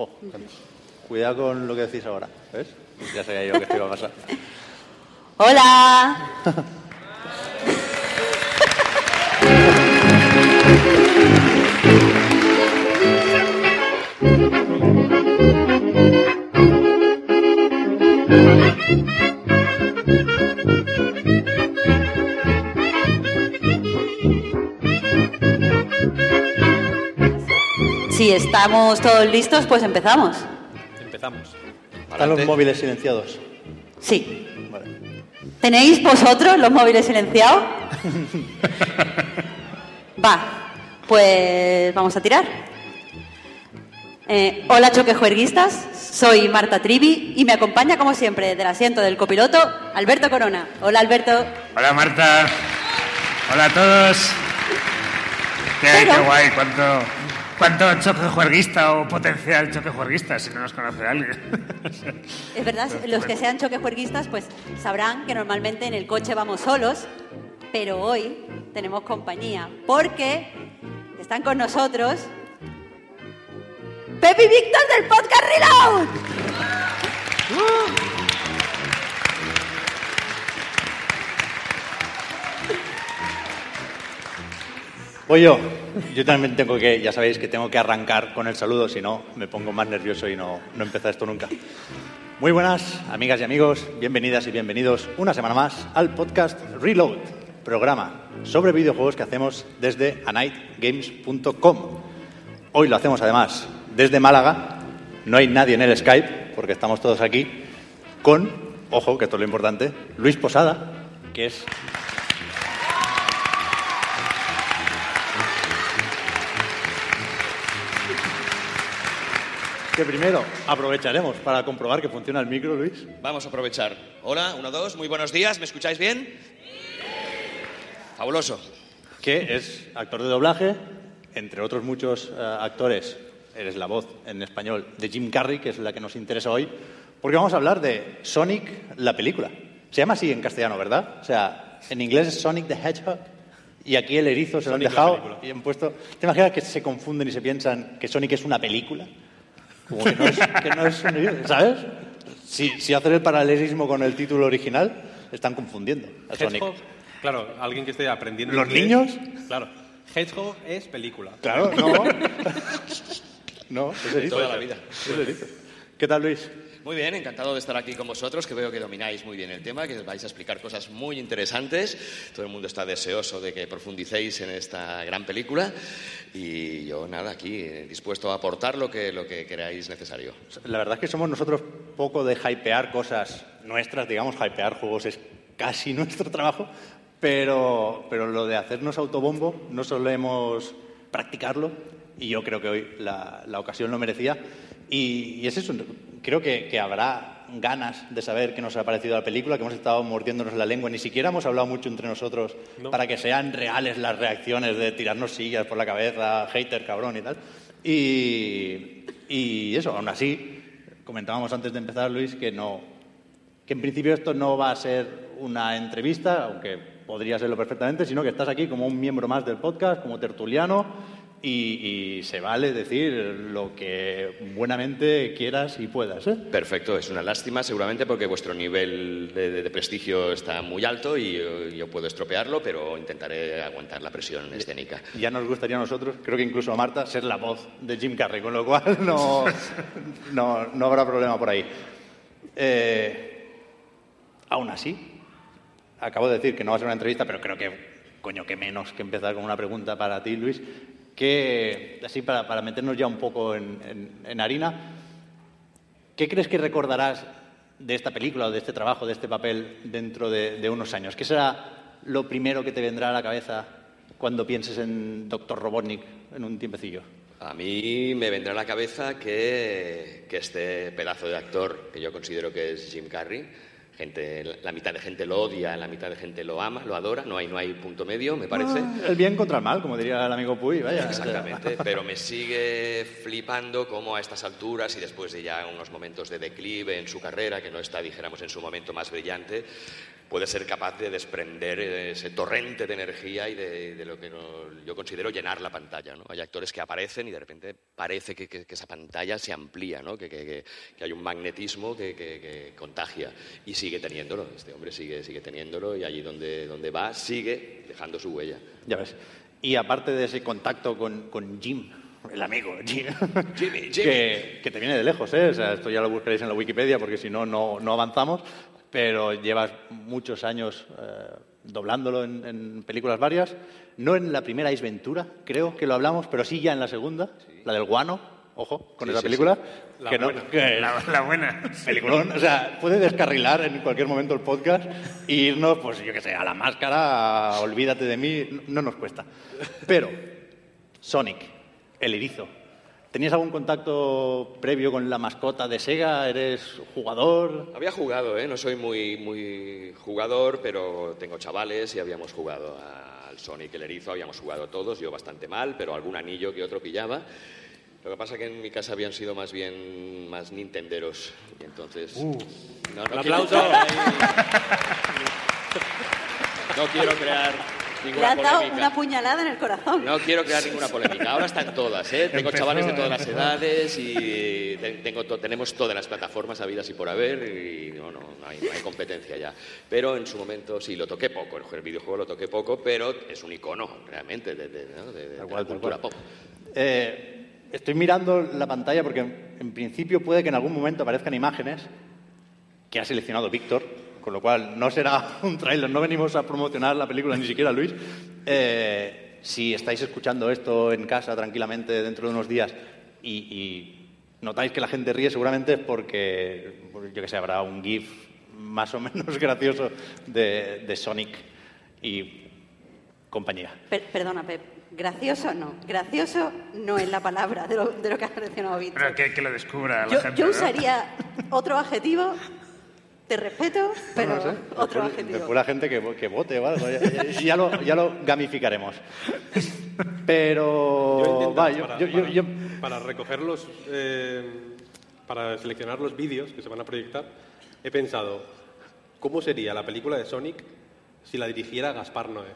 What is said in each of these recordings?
Ojo, cuidado con lo que decís ahora, ¿ves? Ya sabía yo que esto iba a pasar. Hola. Si estamos todos listos, pues empezamos. Empezamos. Están los móviles silenciados. Sí. Vale. ¿Tenéis vosotros los móviles silenciados? Va, pues vamos a tirar. Eh, hola choquejuerguistas, soy Marta Trivi y me acompaña como siempre del asiento del copiloto Alberto Corona. Hola Alberto. Hola Marta. Hola a todos. Qué, Pero- qué guay, cuánto, cuánto choque juerguista o potencial choque juerguista, si no nos conoce alguien. Es verdad, los que sean choquejuerguistas pues sabrán que normalmente en el coche vamos solos, pero hoy tenemos compañía porque están con nosotros Pepe y Víctor del podcast Reload. Voy yo. Yo también tengo que, ya sabéis que tengo que arrancar con el saludo, si no me pongo más nervioso y no, no empieza esto nunca. Muy buenas, amigas y amigos, bienvenidas y bienvenidos una semana más al podcast Reload, programa sobre videojuegos que hacemos desde anightgames.com. Hoy lo hacemos además desde Málaga, no hay nadie en el Skype, porque estamos todos aquí, con, ojo, que esto es lo importante, Luis Posada, que es que primero aprovecharemos para comprobar que funciona el micro, Luis. Vamos a aprovechar. Hola, uno, dos, muy buenos días, ¿me escucháis bien? Fabuloso. que es actor de doblaje, entre otros muchos eh, actores, eres la voz en español de Jim Carrey, que es la que nos interesa hoy, porque vamos a hablar de Sonic, la película. Se llama así en castellano, ¿verdad? O sea, en inglés es Sonic the Hedgehog y aquí el erizo se lo han Sonic, dejado y han puesto... ¿Te imaginas que se confunden y se piensan que Sonic es una película? Como que no es, que no es un- ¿Sabes? Si, si hacer el paralelismo con el título original, están confundiendo a Sonic. Hedgehog, claro, alguien que esté aprendiendo ¿Los inglés. niños? Claro. Hedgehog es película. Claro, no. no, es erizo. Toda la vida. Es erizo. ¿Qué tal, Luis? Muy bien, encantado de estar aquí con vosotros, que veo que domináis muy bien el tema, que vais a explicar cosas muy interesantes. Todo el mundo está deseoso de que profundicéis en esta gran película y yo nada, aquí eh, dispuesto a aportar lo que, lo que queráis necesario. La verdad es que somos nosotros poco de hypear cosas nuestras, digamos, hypear juegos es casi nuestro trabajo, pero, pero lo de hacernos autobombo no solemos practicarlo y yo creo que hoy la, la ocasión lo merecía. Y, y es eso, creo que, que habrá ganas de saber qué nos ha parecido la película, que hemos estado mordiéndonos la lengua, ni siquiera hemos hablado mucho entre nosotros para que sean reales las reacciones de tirarnos sillas por la cabeza, hater, cabrón y tal. Y, y eso, aún así, comentábamos antes de empezar, Luis, que no, que en principio esto no va a ser una entrevista, aunque podría serlo perfectamente, sino que estás aquí como un miembro más del podcast, como tertuliano, y, y se vale decir lo que buenamente quieras y puedas. ¿eh? Perfecto, es una lástima seguramente porque vuestro nivel de, de- de prestigio está muy alto y yo, yo puedo estropearlo, pero intentaré aguantar la presión escénica. Ya nos gustaría a nosotros, creo que incluso a Marta, ser la voz de Jim Carrey, con lo cual no, no, no habrá problema por ahí. Eh, aún así, acabo de decir que no va a ser una entrevista, pero creo que, coño, que menos que empezar con una pregunta para ti, Luis, que, así para, meternos ya un poco en, en- harina, ¿qué crees que recordarás de esta película o de este trabajo, de este papel dentro de, unos años? ¿Qué será lo primero que te vendrá a la cabeza cuando pienses en Doctor Robotnik en un tiempecillo? A mí me vendrá a la cabeza que este pedazo de actor, que yo considero que es Jim Carrey, gente, la mitad de gente lo odia, la mitad de gente lo ama, lo adora, no hay, no hay punto medio, me parece. El bien contra el mal, como diría el amigo Puy, vaya. Exactamente, pero me sigue flipando cómo a estas alturas y después de ya unos momentos de declive en su carrera, que no está, dijéramos, en su momento más brillante, puede ser capaz de desprender ese torrente de energía y de, de lo que no- yo considero llenar la pantalla. ¿no? Hay actores que aparecen y de repente parece que, que- que esa pantalla se amplía, ¿no? que, que- hay un magnetismo que, contagia y sigue teniéndolo. Este hombre sigue, sigue teniéndolo y allí donde, donde va sigue dejando su huella. Ya ves. Y aparte de ese contacto con, con Jim, el amigo Jim, Jimmy, Jimmy. Que, que te viene de lejos, ¿eh? O sea, esto ya lo buscaréis en la Wikipedia porque si no, no, no avanzamos, pero llevas muchos años eh, doblándolo en, en películas varias. No en la primera Ace Ventura, creo que lo hablamos, pero sí ya en la segunda, la del guano, ojo, con Sí, esa sí, película. La que no- buena. que- La, la buena. Peliculón, o sea, puede descarrilar en cualquier momento el podcast e irnos, pues yo qué sé, a la máscara, a olvídate de mí, no- no nos cuesta. Pero, Sonic, el erizo, ¿tenías algún contacto previo con la mascota de Sega? ¿Eres jugador? Había jugado, ¿eh? no soy muy, muy jugador, pero tengo chavales y habíamos jugado al Sonic el Erizo, habíamos jugado todos, yo bastante mal, pero algún anillo que otro pillaba. Lo que pasa que en mi casa habían sido más bien más nintenderos y entonces... no, no Un quiero- aplauso. No quiero crear Le has dado polémica. una puñalada en el corazón. No quiero crear ninguna polémica. Ahora están todas, ¿eh? Tengo Empezó, chavales de todas las empezó. edades y te- tengo to- tenemos todas las plataformas habidas y por haber y no, no, no hay, no hay competencia ya. Pero en su momento sí, lo toqué poco. El, videojuego lo toqué poco, pero es un icono realmente de, de- ¿no? de- de- la cual, cultura pop. Eh, estoy mirando la pantalla porque en principio puede que en algún momento aparezcan imágenes que ha seleccionado Víctor, con lo cual no será un tráiler, no venimos a promocionar la película ni siquiera Luis. Eh, si estáis escuchando esto en casa tranquilamente dentro de unos días y, y notáis que la gente ríe, seguramente es porque, pues, yo que sé, habrá un GIF más o menos gracioso de, de Sonic y compañía. Per- perdona, Pep. Gracioso no. Gracioso no es la palabra de lo, de lo que ha mencionado Víctor. Pero que, que lo descubra la Yo, gente. yo ¿no? usaría otro adjetivo. Te respeto, pero No sé, otro después, adjetivo. después la gente que, vo- que vote o algo, ya, ya- ya lo, ya lo gamificaremos. Pero... Yo he intentado, va, yo- para, yo- para- yo- para recoger los, eh, para seleccionar los vídeos que se van a proyectar, he pensado, ¿cómo sería la película de Sonic si la dirigiera Gaspar Noé?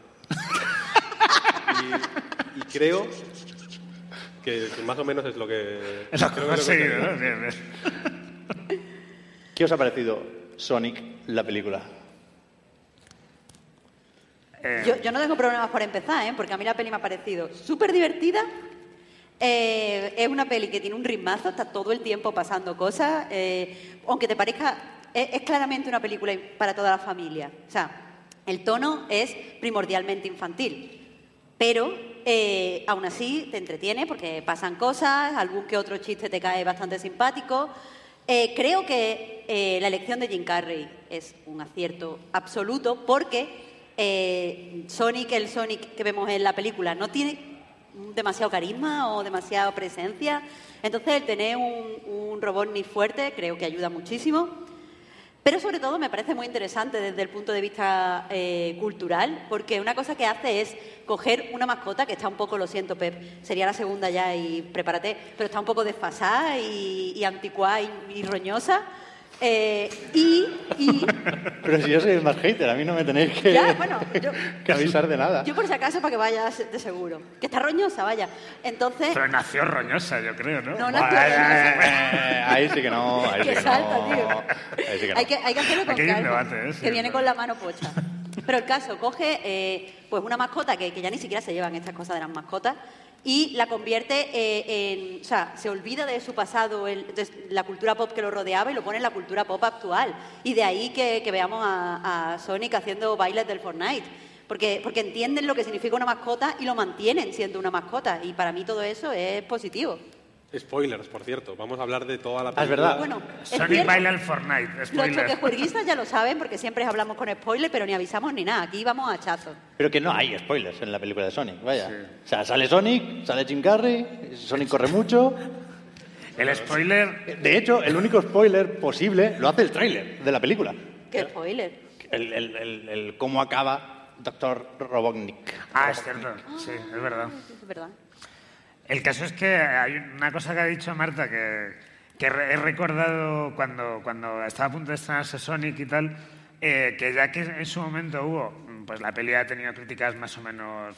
y, y creo que, que más o menos es lo que... Es lo que que sería. ¿no? Bien, bien. ¿Qué os ha parecido Sonic, la película? Yo, no tengo problemas por empezar, ¿eh? porque a mí la peli me ha parecido súper divertida. Eh, es una peli que tiene un ritmazo, está todo el tiempo pasando cosas. eh, aunque te parezca, es, es claramente una película para toda la familia. O sea, el tono es primordialmente infantil. Pero eh, aún así te entretiene porque pasan cosas, algún que otro chiste te cae bastante simpático. Eh, creo que eh, la elección de Jim Carrey es un acierto absoluto porque eh, Sonic, el Sonic que vemos en la película, no tiene demasiado carisma o demasiada presencia. Entonces, el tener un, un robot ni fuerte creo que ayuda muchísimo. Pero sobre todo me parece muy interesante desde el punto de vista eh, cultural, porque una cosa que hace es coger una mascota que está un poco, lo siento Pep, sería la segunda ya y prepárate, pero está un poco desfasada y, anticuada y roñosa. Eh, y, y Pero si yo soy el más hater, a mí no me tenéis que, Ya, bueno, yo- que avisar de nada. yo por si acaso para que vayas de seguro, que está roñosa, vaya. Entonces, Pero nació roñosa, yo creo, ¿no? No, nació roñosa. Ahí sí que no, ahí sí que salta, no. tío. Ahí sí que no. Hay que, hay que hacerlo con Aquí hay un calma, debate, ¿eh? Sí, que viene con la mano pocha. Pero el caso, coge eh, pues una mascota que, que ya ni siquiera se llevan estas cosas de las mascotas y la convierte eh, en... O sea, se olvida de su pasado, el- de la cultura pop que lo rodeaba y lo pone en la cultura pop actual. Y de ahí que, veamos a, a Sonic haciendo bailes del Fortnite. Porque, porque entienden lo que significa una mascota y lo mantienen siendo una mascota. Y para mí todo eso es positivo. Spoilers, por cierto. Vamos a hablar de toda la Ah, es película. verdad. Bueno, es Sonic cierto, baila el Fortnite. los Spoiler. choquejuerguistas ya lo saben porque siempre hablamos con spoiler, pero ni avisamos ni nada. Aquí vamos a hachazo. Pero que no hay spoilers en la película de Sonic, vaya. O sea, sale Sonic, sale Jim Carrey, Sonic corre mucho. El spoiler. De hecho, el único spoiler posible lo hace el tráiler de la película. ¿Qué spoiler? El, el- el- el cómo acaba Doctor Robotnik. Ah, es cierto. Sí, es verdad. Es verdad. El caso es que hay una cosa que ha dicho Marta que, he recordado cuando, cuando estaba a punto de estrenarse Sonic y tal, eh, que ya que en su momento hubo, pues la peli ha tenido críticas más o menos,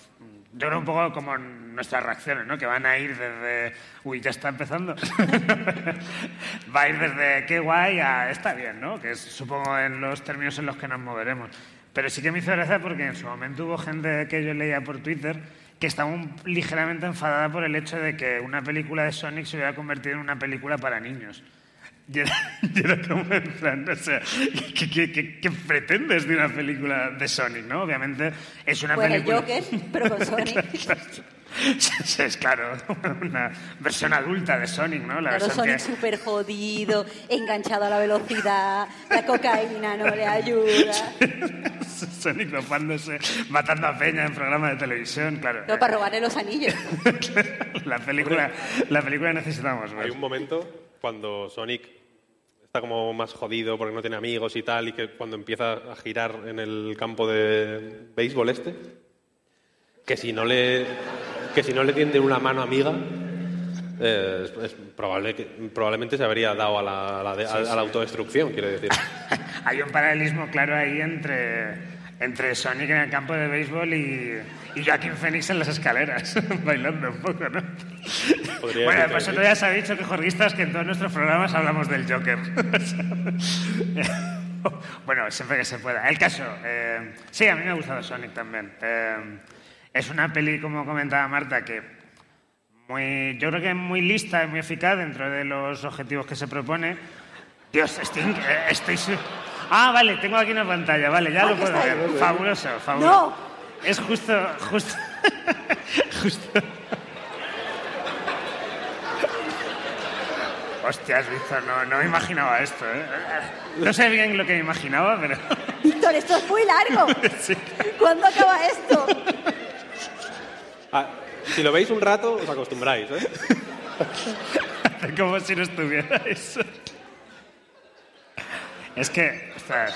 yo creo un poco como nuestras reacciones, ¿no? Que van a ir desde, uy, ya está empezando, va a ir desde qué guay a está bien, ¿no? Que supongo en los términos en los que nos moveremos. Pero sí que me hizo gracia porque en su momento hubo gente que yo leía por Twitter que estaba un- ligeramente enfadada por el hecho de que una película de Sonic se hubiera convertido en una película para niños. Y era, y era como en plan, o sea, ¿qué, qué- qué- qué pretendes de una película de Sonic, no? Obviamente es una Pues el película... Joker, pero con Sonic. Es claro, una versión adulta de Sonic, ¿no? La Claro, Sonic que- súper jodido, enganchado a la velocidad, la cocaína no le ayuda. Sonic dopándose, matando a Peña en programas de televisión, claro. No, para robarle los anillos. la película, la película necesitamos. Hay pues. un momento cuando Sonic está como más jodido porque no tiene amigos y tal, y que cuando empieza a girar en el campo de béisbol este, que si no le, que si no le tienden una mano amiga, eh, es, es probable que, probablemente se habría dado a la, a la de- a- a la autodestrucción, quiero decir. Hay un paralelismo claro ahí entre, entre Sonic en el campo de béisbol y, y Joaquín Phoenix en las escaleras, bailando un poco, ¿no? Podría bueno, pues otro ya se ha dicho que jorguistas que en todos nuestros programas hablamos del Joker. bueno, siempre que se pueda. El caso, eh, sí, a mí me ha gustado Sonic también. Eh, es una peli, como comentaba Marta, que muy, yo creo que es muy lista y muy eficaz dentro de los objetivos que se propone. Dios, estoy, estoy Ah, vale, tengo aquí una pantalla, vale, ya Ah, lo puedo ver. ahí. Fabuloso, fabuloso. No. Es justo, justo, justo. Hostia, has visto, no, no me imaginaba esto, ¿eh? No sé bien lo que me imaginaba, pero... Víctor, esto es muy largo. sí. ¿Cuándo acaba esto? Ah, si lo veis un rato, os acostumbráis, ¿eh? Como si no estuviera eso. Es que, ostras.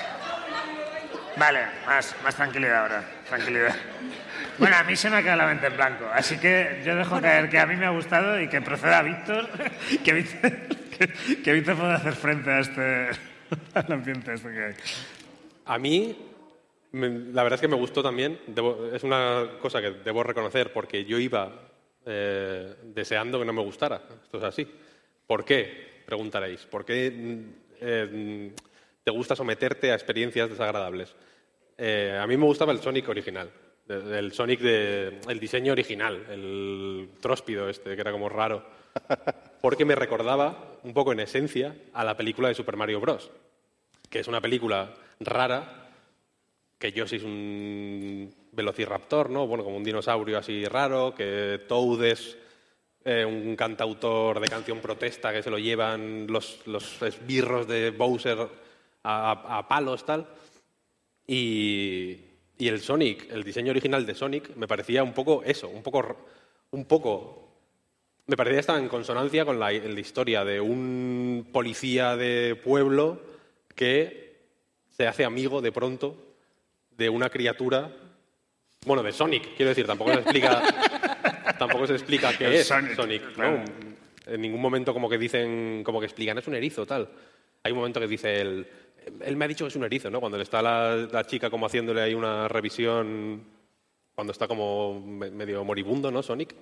Vale, más, más tranquilidad ahora, tranquilidad. Bueno, a mí se me ha quedado la mente en blanco, así que yo dejo caer que a mí me ha gustado y que proceda Víctor, que Víctor, que, que Víctor pueda hacer frente a este, al ambiente este que hay. A mí, la verdad es que me gustó también. Debo- es una cosa que debo reconocer porque yo iba eh, deseando que no me gustara. Esto es así. ¿Por qué? Preguntaréis. ¿Por qué mm, eh, te gusta someterte a experiencias desagradables? Eh, a mí me gustaba el Sonic original. El Sonic de. el diseño original, el tróspido este, que era como raro. Porque me recordaba, un poco en esencia, a la película de Super Mario Bros que es una película rara, que Yoshi es un velociraptor, ¿no? Bueno, como un dinosaurio así raro, que Toad es eh, un cantautor de canción protesta que se lo llevan los, los esbirros de Bowser a, a- palos, tal. Y, y el Sonic, el diseño original de Sonic, me parecía un poco eso, un poco, un poco me parecía estaba en consonancia con la, la historia de un policía de pueblo que se hace amigo de pronto de una criatura, bueno, de Sonic, quiero decir, tampoco se explica, tampoco se explica qué El es Sonic, Sonic, ¿no? En ningún momento como que dicen, como que explican, es un erizo, tal. Hay un momento que dice él, él me ha dicho que es un erizo, ¿no? Cuando le está la, la chica como haciéndole ahí una revisión, cuando está como me- medio moribundo, ¿no? Sonic.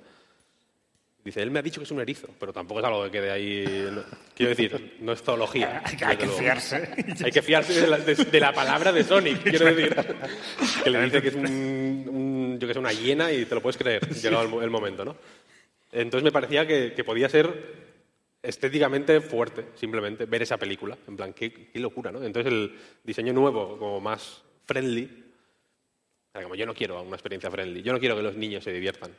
Dice, él me ha dicho que es un erizo, pero tampoco es algo que quede ahí. no- quiero decir, no es zoología. Hay, que- hay desde que luego. fiarse. Hay que fiarse de la, de- de la palabra de Sonic, quiero decir. Que le dice que es un, un- yo que sé, una hiena y te lo puedes creer, llegado el, mo- el momento, ¿no? Entonces me parecía que, que podía ser estéticamente fuerte, simplemente, ver esa película. En plan, qué, qué locura, ¿no? Entonces el diseño nuevo, como más friendly, como yo no quiero una experiencia friendly, yo no quiero que los niños se diviertan.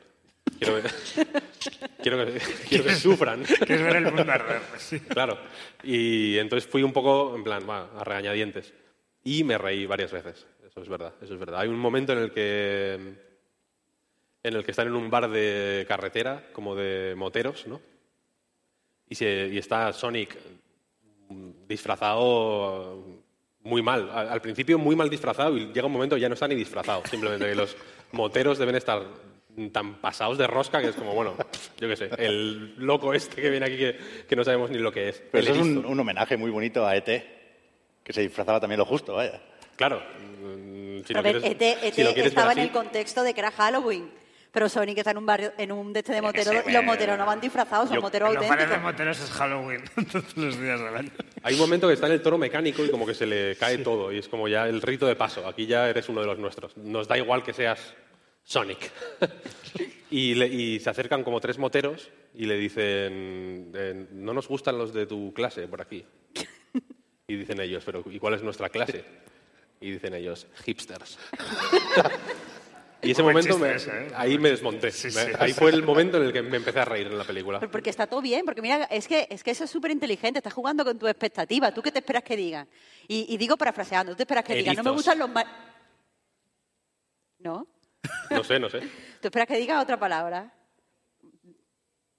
Quiero que, quiero que, quiero que sufran. Ver el mundo arder. pues sí. Claro. Y entonces fui un poco, en plan, va, a regañadientes. Y me reí varias veces. Eso es verdad, eso es verdad. Hay un momento en el que en el que están en un bar de carretera, como de moteros, ¿no? Y, se- y está Sonic disfrazado muy mal. Al, al principio muy mal disfrazado y llega un momento que ya no está ni disfrazado. Simplemente que los moteros deben estar tan pasados de rosca que es como, bueno, yo qué sé, el loco este que viene aquí que, que no sabemos ni lo que es. Pero eso es un, un homenaje muy bonito a ET, que se disfrazaba también lo justo, vaya. Claro. mm, Si A lo ver, quieres, ET, ET si lo quieres ver estaba en así, el contexto de que era Halloween. Pero Sonic está en un barrio, en un de este de moteros, sé, y los moteros no van disfrazados, son Yo- moteros En los de auténticos. moteros es Halloween todos los días del año. Hay un momento que está en el toro mecánico y como que se le cae todo y es como ya el rito de paso. Aquí ya eres uno de los nuestros. Nos da igual que seas Sonic. y, le- y se acercan como tres moteros y le dicen, eh, no nos gustan los de tu clase por aquí. Y dicen ellos, pero ¿y cuál es nuestra clase? Y dicen ellos, hipsters. Y ese momento, me- ese, ¿eh? ahí me desmonté. Sí, Me- sí. ahí fue el momento en el que me empecé a reír en la película. Pero porque está todo bien, porque mira, es que, es que eso es súper inteligente, estás jugando con tus expectativas. ¿Tú qué te esperas que digan? Y, y digo parafraseando, ¿tú te esperas que digan? No me gustan los... ma-". ¿No? No sé, no sé. ¿Tú esperas que diga otra palabra?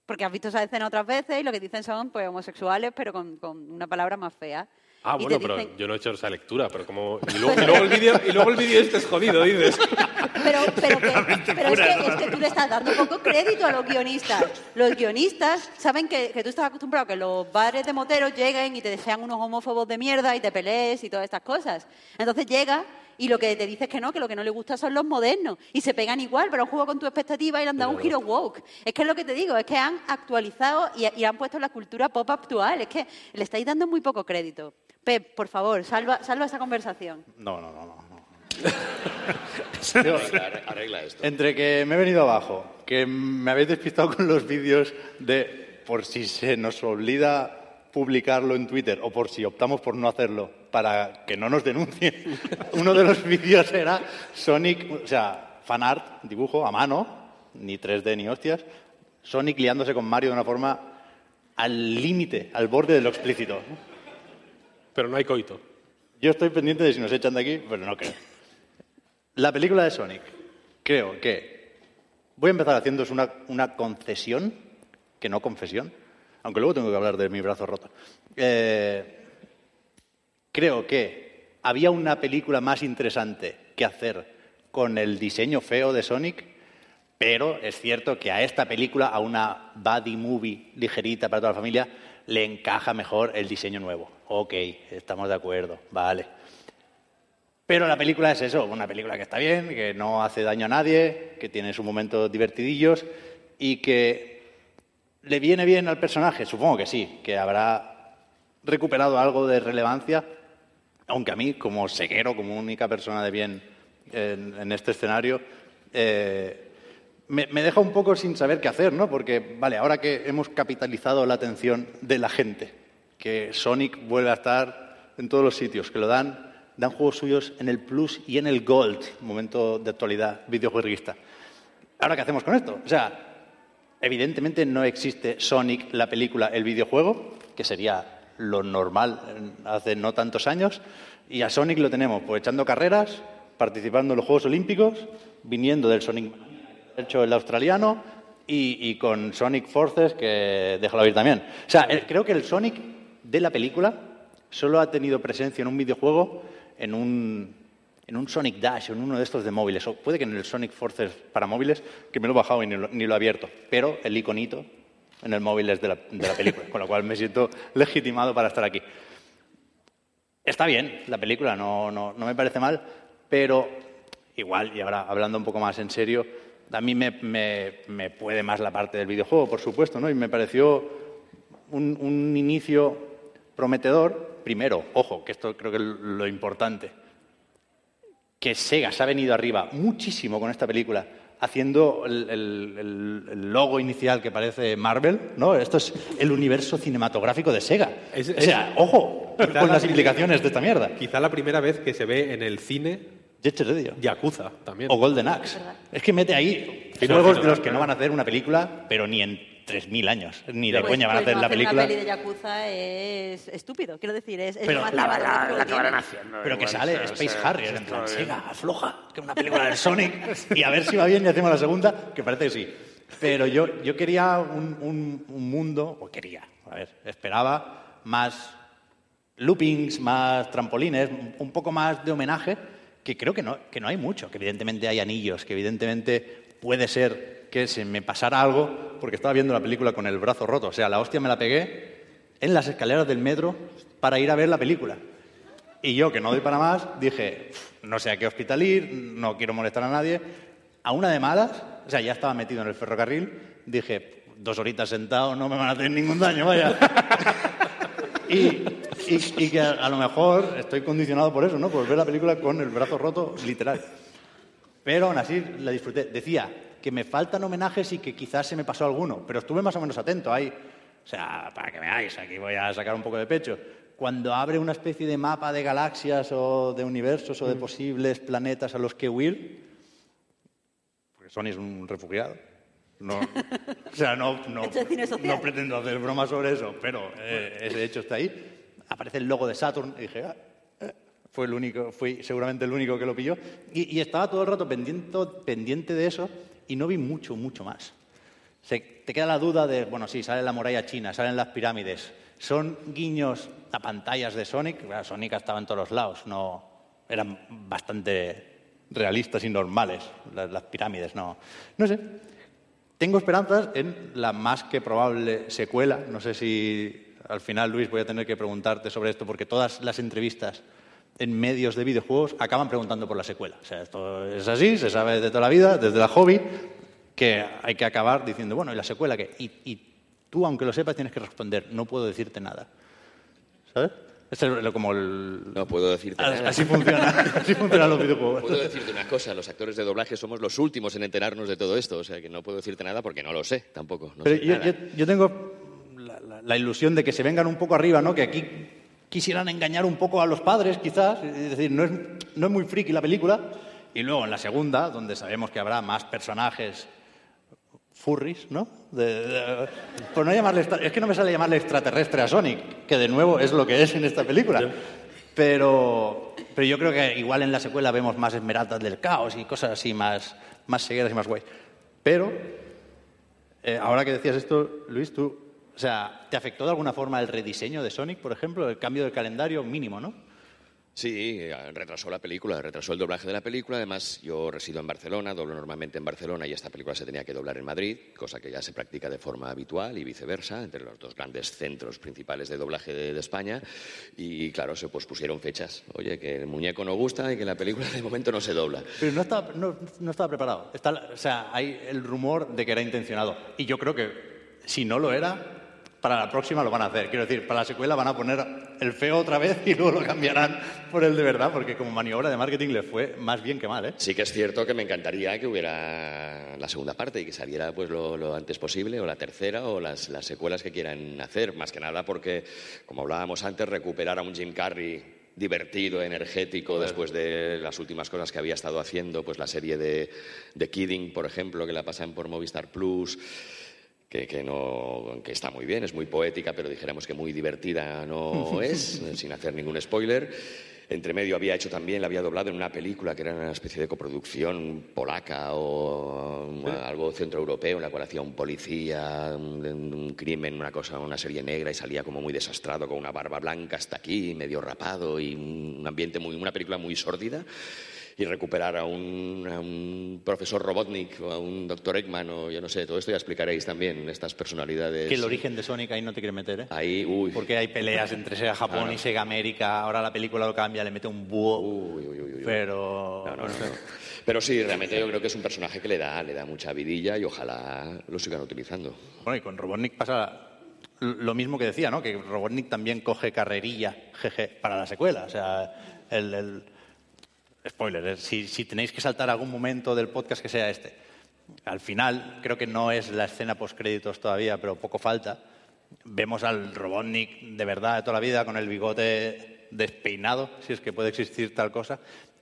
Porque has visto esa escena otras veces y lo que dicen son pues homosexuales, pero con, con una palabra más fea. Ah, Y bueno, pero dicen- yo no he hecho esa lectura, pero como... Y luego, y luego el vídeo y luego el vídeo este es jodido, dices. Pero, pero, que, pero es, que, es que tú le estás dando poco crédito a los guionistas. Los guionistas saben que, que tú estás acostumbrado a que los bares de moteros lleguen y te desean unos homófobos de mierda y te pelees y todas estas cosas. Entonces llega y lo que te dice es que no, que lo que no le gusta son los modernos. Y se pegan igual, pero han jugado con tu expectativa y le han dado un giro woke. Es que es lo que te digo, es que han actualizado y, y han puesto la cultura pop actual. Es que le estáis dando muy poco crédito. Pep, por favor, salva, salva esa conversación. No, no, no, no. no. Arregla, arregla esto. Entre que me he venido abajo, que me habéis despistado con los vídeos de por si se nos olvida publicarlo en Twitter o por si optamos por no hacerlo para que no nos denuncien. Uno de los vídeos era Sonic, o sea, fanart, dibujo a mano, ni 3D ni hostias, Sonic liándose con Mario de una forma al límite, al borde de lo explícito. Pero no hay coito. Yo estoy pendiente de si nos echan de aquí, pero no creo. La película de Sonic, creo que voy a empezar haciéndoos una, una concesión, que no confesión, aunque luego tengo que hablar de mi brazo roto. Eh, creo que había una película más interesante que hacer con el diseño feo de Sonic, pero es cierto que a esta película, a una buddy movie ligerita para toda la familia, le encaja mejor el diseño nuevo. Ok, estamos de acuerdo, vale. Pero la película es eso, una película que está bien, que no hace daño a nadie, que tiene sus momentos divertidillos y que le viene bien al personaje. Supongo que sí, que habrá recuperado algo de relevancia, aunque a mí, como ceguero, como única persona de bien en, este escenario, eh, me, me deja un poco sin saber qué hacer, ¿no? Porque, vale, ahora que hemos capitalizado la atención de la gente, que Sonic vuelve a estar en todos los sitios, que lo dan, dan juegos suyos en el Plus y en el Gold, momento de actualidad videojueguista. ¿Ahora qué hacemos con esto? O sea, evidentemente no existe Sonic, la película, el videojuego, que sería lo normal en- hace no tantos años, y a Sonic lo tenemos pues echando carreras, participando en los Juegos Olímpicos, viniendo del Sonic hecho el australiano y, con Sonic Forces, que déjalo ir también. O sea, creo que el Sonic de la película solo ha tenido presencia en un videojuego, en un, en un Sonic Dash, en uno de estos de móviles, o puede que en el Sonic Forces para móviles, que me lo he bajado y ni lo, ni lo he abierto, pero el iconito en el móvil es de la, de la película, con lo cual me siento legitimado para estar aquí. Está bien la película, no, no, no me parece mal, pero igual, y ahora hablando un poco más en serio, a mí me, me- me puede más la parte del videojuego, por supuesto, ¿no? Y me pareció un, un inicio prometedor. Primero, ojo, que esto creo que es lo importante, que Sega se ha venido arriba muchísimo con esta película, haciendo el, el- el- el logo inicial que parece Marvel, ¿no? Esto es el universo cinematográfico de Sega. Es- o sea, ojo con la- las implicaciones de esta mierda. Quizá la primera vez que se ve en el cine Jet Set Radio. Yakuza también. O Golden Axe. Es que mete ahí juegos de los que no van a hacer una película, pero ni en 3.000 años. Ni de Pues- coña van a hacer no la hacer película. Una peli de Yakuza es estúpido, quiero decir, es, es Pero lo más La, la- la acabarán haciendo. Pero que sale sea, Space o sea, Harrier, en plan, afloja, que una película del Sonic, y a ver si va bien y hacemos la segunda, que parece que sí. Pero yo, yo quería un, un- un mundo, o quería, a ver, esperaba más loopings, más trampolines, un- un poco más de homenaje, que creo que no, que no hay mucho, que evidentemente hay anillos, que evidentemente puede ser que se me pasara algo, porque estaba viendo la película con el brazo roto, o sea, la hostia me la pegué en las escaleras del metro para ir a ver la película. Y yo, que no doy para más, dije, "Pf, no sé a qué hospital ir, no quiero molestar a nadie. A una de malas, o sea, ya estaba metido en el ferrocarril, dije, dos horitas sentado no me van a hacer ningún daño, vaya. y, y- y que a, a lo mejor estoy condicionado por eso, ¿no? Por ver la película con el brazo roto, literal. Pero aún así la disfruté. Decía que me faltan homenajes y que quizás se me pasó alguno, pero estuve más o menos atento ahí. O sea, para que veáis, aquí voy a sacar un poco de pecho. Cuando abre una especie de mapa de galaxias o de universos o de posibles planetas a los que huir, porque Sony es un refugiado. No, o sea, no, no, no pretendo hacer bromas sobre eso, pero eh, ese hecho está ahí. Aparece el logo de Saturn y dije, ah, eh, fue el único, fui seguramente el único que lo pilló. Y, y estaba todo el rato pendiente, pendiente de eso y no vi mucho, mucho más. Se- te queda la duda de, bueno, sí, sale la muralla china, salen las pirámides. Son guiños a pantallas de Sonic. Claro, Sonic estaba en todos los lados, no, eran bastante realistas y normales las, las pirámides, no. No sé. Tengo esperanzas en la más que probable secuela. No sé si al final, Luis, voy a tener que preguntarte sobre esto, porque todas las entrevistas en medios de videojuegos acaban preguntando por la secuela. O sea, esto es así, se sabe de toda la vida, desde la hobby, que hay que acabar diciendo, bueno, ¿y la secuela qué? Y, y tú, aunque lo sepas, tienes que responder, no puedo decirte nada. ¿Sabes? Es el- como el... No puedo decirte nada. Así funciona, así funcionan los videojuegos. Puedo decirte una cosa, los actores de doblaje somos los últimos en enterarnos de todo esto, o sea que no puedo decirte nada porque no lo sé tampoco. no Pero sé yo, nada. yo- yo tengo la, la- la ilusión de que se vengan un poco arriba, ¿no? Que aquí quisieran engañar un poco a los padres, quizás. Es decir, no es, no es muy friki la película. Y luego en la segunda, donde sabemos que habrá más personajes furries, ¿no? De- de- por no llamarle es que no me sale llamarle extraterrestre a Sonic, que de nuevo es lo que es en esta película. Pero, pero yo creo que igual en la secuela vemos más esmeraldas del caos y cosas así más, más seguidas y más guays. Pero eh, ahora que decías esto, Luis, tú, o sea, ¿te afectó de alguna forma el rediseño de Sonic, por ejemplo, el cambio del calendario mínimo, no? Sí, retrasó la película, retrasó el doblaje de la película. Además, yo resido en Barcelona, doblo normalmente en Barcelona y esta película se tenía que doblar en Madrid, cosa que ya se practica de forma habitual y viceversa, entre los dos grandes centros principales de doblaje de, de España. Y claro, se pospusieron fechas. Oye, que el muñeco no gusta y que la película de momento no se dobla. Pero no estaba, no, no estaba preparado. Está, o sea, hay el rumor de que era intencionado. Y yo creo que si no lo era, para la próxima lo van a hacer. Quiero decir, para la secuela van a poner el feo otra vez y luego lo cambiarán por el de verdad, porque como maniobra de marketing le fue más bien que mal, ¿eh? Sí que es cierto que me encantaría que hubiera la segunda parte y que saliera pues lo, lo antes posible, o la tercera, o las, las secuelas que quieran hacer, más que nada porque, como hablábamos antes, recuperar a un Jim Carrey divertido, energético, después de las últimas cosas que había estado haciendo, pues la serie de, de Kidding, por ejemplo, que la pasan por Movistar Plus, que, que no, que está muy bien, es muy poética, pero dijéramos que muy divertida no es, sin hacer ningún spoiler. Entre medio había hecho también, la había doblado en una película que era una especie de coproducción polaca o um, algo centroeuropeo, en la cual hacía un policía, un, un crimen, una cosa, una serie negra y salía como muy desastrado con una barba blanca hasta aquí, medio rapado y un ambiente muy, una película muy sórdida y recuperar a un, a un profesor Robotnik o a un doctor Ekman o yo no sé, todo esto ya explicaréis también, estas personalidades. Que el origen de Sonic ahí no te quiere meter, ¿eh? Ahí, uy. Porque hay peleas entre Sega Japón y Sega América. Ahora la película lo cambia, le mete un búho. Uy, uy, uy, uy. Pero. No, no. Pero sí, realmente yo creo que es un personaje que le da, le da mucha vidilla y ojalá lo sigan utilizando. Bueno, y con Robotnik pasa lo mismo que decía, ¿no? Que Robotnik también coge carrerilla, jeje, para la secuela. O sea, el... el- Spoiler, eh, si, si tenéis que saltar algún momento del podcast que sea este. Al final, creo que no es la escena post-créditos todavía, pero poco falta. Vemos al Robotnik de verdad de toda la vida, con el bigote despeinado, si es que puede existir tal cosa.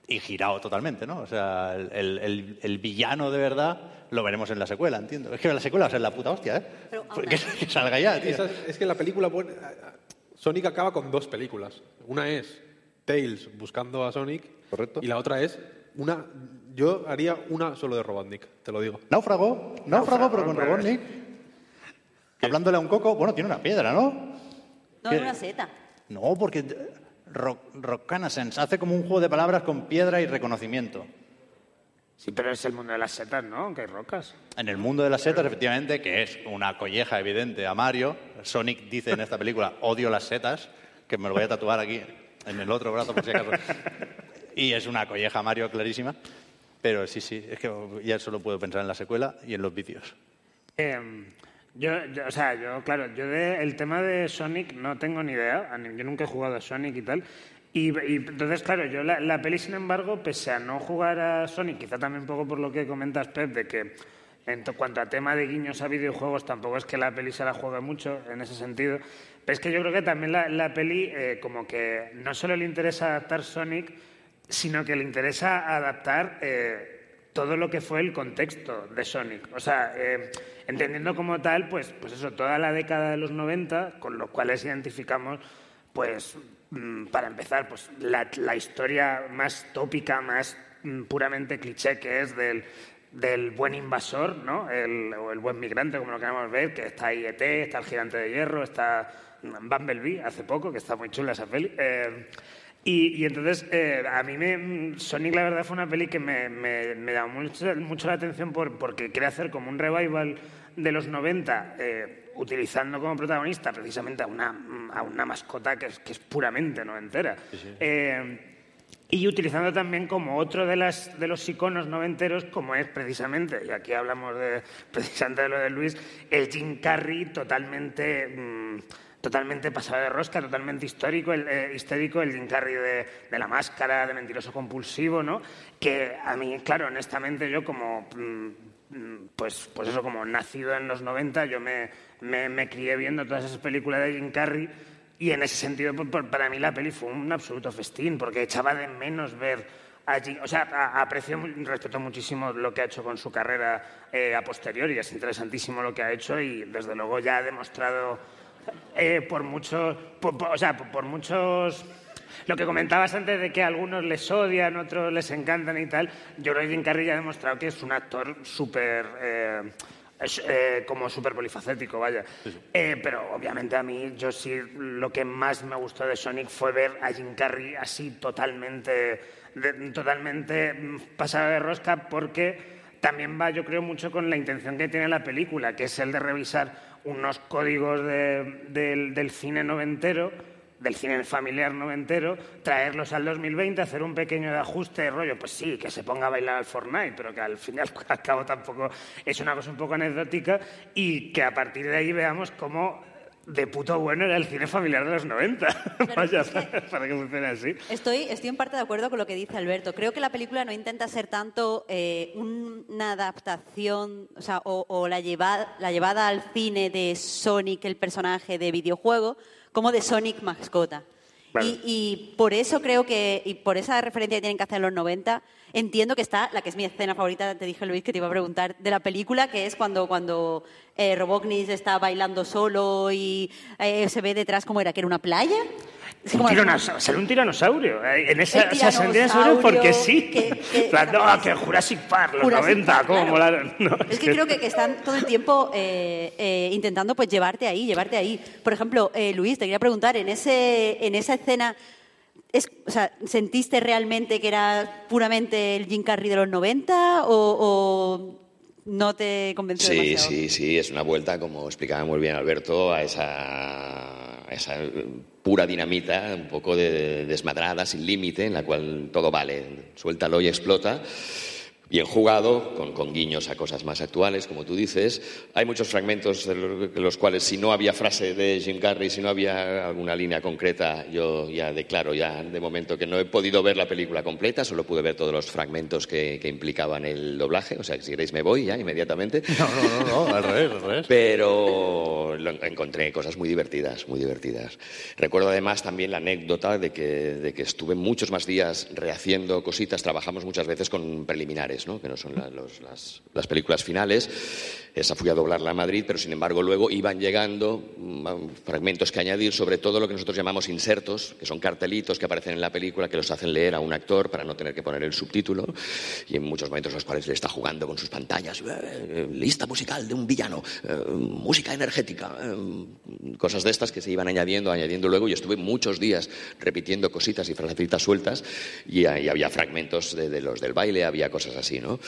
y girado totalmente, ¿no? O sea, el, el- el- villano de verdad lo veremos en la secuela, entiendo. Es que la secuela va a ser la puta hostia, ¿eh? Pero aún que, que salga ya, tío. Esa- es que la película... Sonic acaba con dos películas. Una es Tails buscando a Sonic. Correcto. Y la otra es una... Yo haría una solo de Robotnik, te lo digo. Náufrago, náufrago, pero con Robotnik. Hablándole a un coco, bueno, tiene una piedra, ¿no? No, ¿Qué? es una seta. No, porque eh, Rock, Reconnaissance hace como un juego de palabras con piedra y reconocimiento. Sí, pero es el mundo de las setas, ¿no? Que hay rocas. En el mundo de las setas, efectivamente, que es una colleja evidente a Mario, Sonic dice en esta película, odio las setas, que me lo voy a tatuar aquí en el otro brazo por si acaso. Y es una colleja Mario clarísima. Pero sí, sí, es que ya solo puedo pensar en la secuela y en los vídeos. Eh, yo, yo- o sea, yo, claro, yo de, el tema de Sonic no tengo ni idea. Yo nunca he jugado a Sonic y tal. Y, y entonces, claro, yo la, la peli, sin embargo, pese a no jugar a Sonic, quizá también un poco por lo que comentas, Pep, de que en to- cuanto a tema de guiños a videojuegos, tampoco es que la peli se la juegue mucho en ese sentido. Pero es que yo creo que también la, la peli, eh, como que no solo le interesa adaptar Sonic, sino que le interesa adaptar eh, todo lo que fue el contexto de Sonic. O sea, eh, entendiendo como tal, pues, pues eso, toda la década de los 90, con los cuales identificamos, pues, mm, para empezar, pues la, la historia más tópica, más mm, puramente cliché que es del, del buen invasor, ¿no? El, o el buen migrante, como lo queramos ver, que está ahí ET, está el gigante de hierro, está mm, Bumblebee hace poco, que está muy chula esa peli. Eh, y, y entonces, eh, a mí me, Sonic, la verdad, fue una peli que me, me, me llamó mucho, mucho la atención por, porque quiere hacer como un revival de los 90, eh, utilizando como protagonista precisamente a una, a una mascota que es, que es puramente noventera. Eh, y utilizando también como otro de, las, de los iconos noventeros, como es precisamente, y aquí hablamos de, precisamente de lo de Luis, el Jim Carrey totalmente, mm, totalmente pasado de rosca, totalmente histórico, el, eh, el Jim Carrey de, la máscara, de mentiroso compulsivo, ¿no? Que a mí, claro, honestamente, yo como... mm, pues, pues eso, como nacido en los 90, yo me, me, crié viendo todas esas películas de Jim Carrey y en ese sentido, para mí la peli fue un absoluto festín, porque echaba de menos ver allí. O sea, aprecio, respeto muchísimo lo que ha hecho con su carrera eh, a posteriori. Es interesantísimo lo que ha hecho y, desde luego, ya ha demostrado eh, por muchos. por- por- o sea, por, por muchos. Lo que comentabas antes de que a algunos les odian, otros les encantan y tal, yo creo que Jim Carrey ya ha demostrado que es un actor súper. eh, eh, como súper polifacético, vaya. Eh, pero obviamente a mí, yo sí, lo que más me gustó de Sonic fue ver a Jim Carrey así totalmente, de- totalmente pasado de rosca, porque también va, yo creo, mucho con la intención que tiene la película, que es el de revisar unos códigos de- del, cine noventero del cine familiar noventero, traerlos al 2020, hacer un pequeño ajuste de rollo, pues sí, que se ponga a bailar al Fortnite, pero que al fin y al al cabo tampoco es una cosa un poco anecdótica y que a partir de ahí veamos cómo de puto bueno era el cine familiar de los 90. Vaya, es que- para que funcione así. Estoy, estoy en parte de acuerdo con lo que dice Alberto. Creo que la película no intenta ser tanto eh, una adaptación, o sea, o, o la, llevada, la llevada al cine de Sonic, el personaje de videojuego, como de Sonic mascota. Vale. Y, y por eso creo que, y por esa referencia que tienen que hacer en los 90, entiendo que está, la que es mi escena favorita, te dije Luis que te iba a preguntar, de la película, que es cuando, cuando eh, Robotnik está bailando solo y eh, se ve detrás como era, que era una playa. Como- tiranosaurio, sale un tiranosaurio. eh, En esa, El o sea, salen dinosaurios porque tiranosaurio sí. que- que- no, que Jurassic Park, los Jurassic 90, Park, cómo claro. No, Es que creo que, que están todo el tiempo eh, eh, intentando pues llevarte ahí, llevarte ahí. Por ejemplo, eh, Luis, te quería preguntar, en ese en esa escena, es, o sea, ¿sentiste realmente que era puramente el Jim Carrey de los 90 o, o no te convenció Sí, demasiado? sí, sí, es una vuelta, como explicaba muy bien Alberto, a esa, a esa pura dinamita, un poco de desmadrada, sin límite, en la cual todo vale, suéltalo y explota. Bien jugado, con, con, guiños a cosas más actuales, como tú dices. Hay muchos fragmentos de los, cuales, si no había frase de Jim Carrey, si no había alguna línea concreta, yo ya declaro ya de momento que no he podido ver la película completa, solo pude ver todos los fragmentos que, implicaban el doblaje. O sea, que si queréis me voy ya inmediatamente. No, no, no, no al revés, al revés. Pero encontré cosas muy divertidas, muy divertidas. Recuerdo además también la anécdota de que, de que estuve muchos más días rehaciendo cositas, trabajamos muchas veces con preliminares que no son las, películas finales. Esa fui a doblarla a Madrid, pero sin embargo luego iban llegando mm, fragmentos que añadir, sobre todo lo que nosotros llamamos insertos, que son cartelitos que aparecen en la película que los hacen leer a un actor para no tener que poner el subtítulo, y en muchos momentos los cuales le está jugando con sus pantallas, eh, eh, lista musical de un villano, eh, música energética, cosas de estas que se iban añadiendo, añadiendo luego, y estuve muchos días repitiendo cositas y frasecitas sueltas, y, había fragmentos de los del baile, había cosas así. ¿no?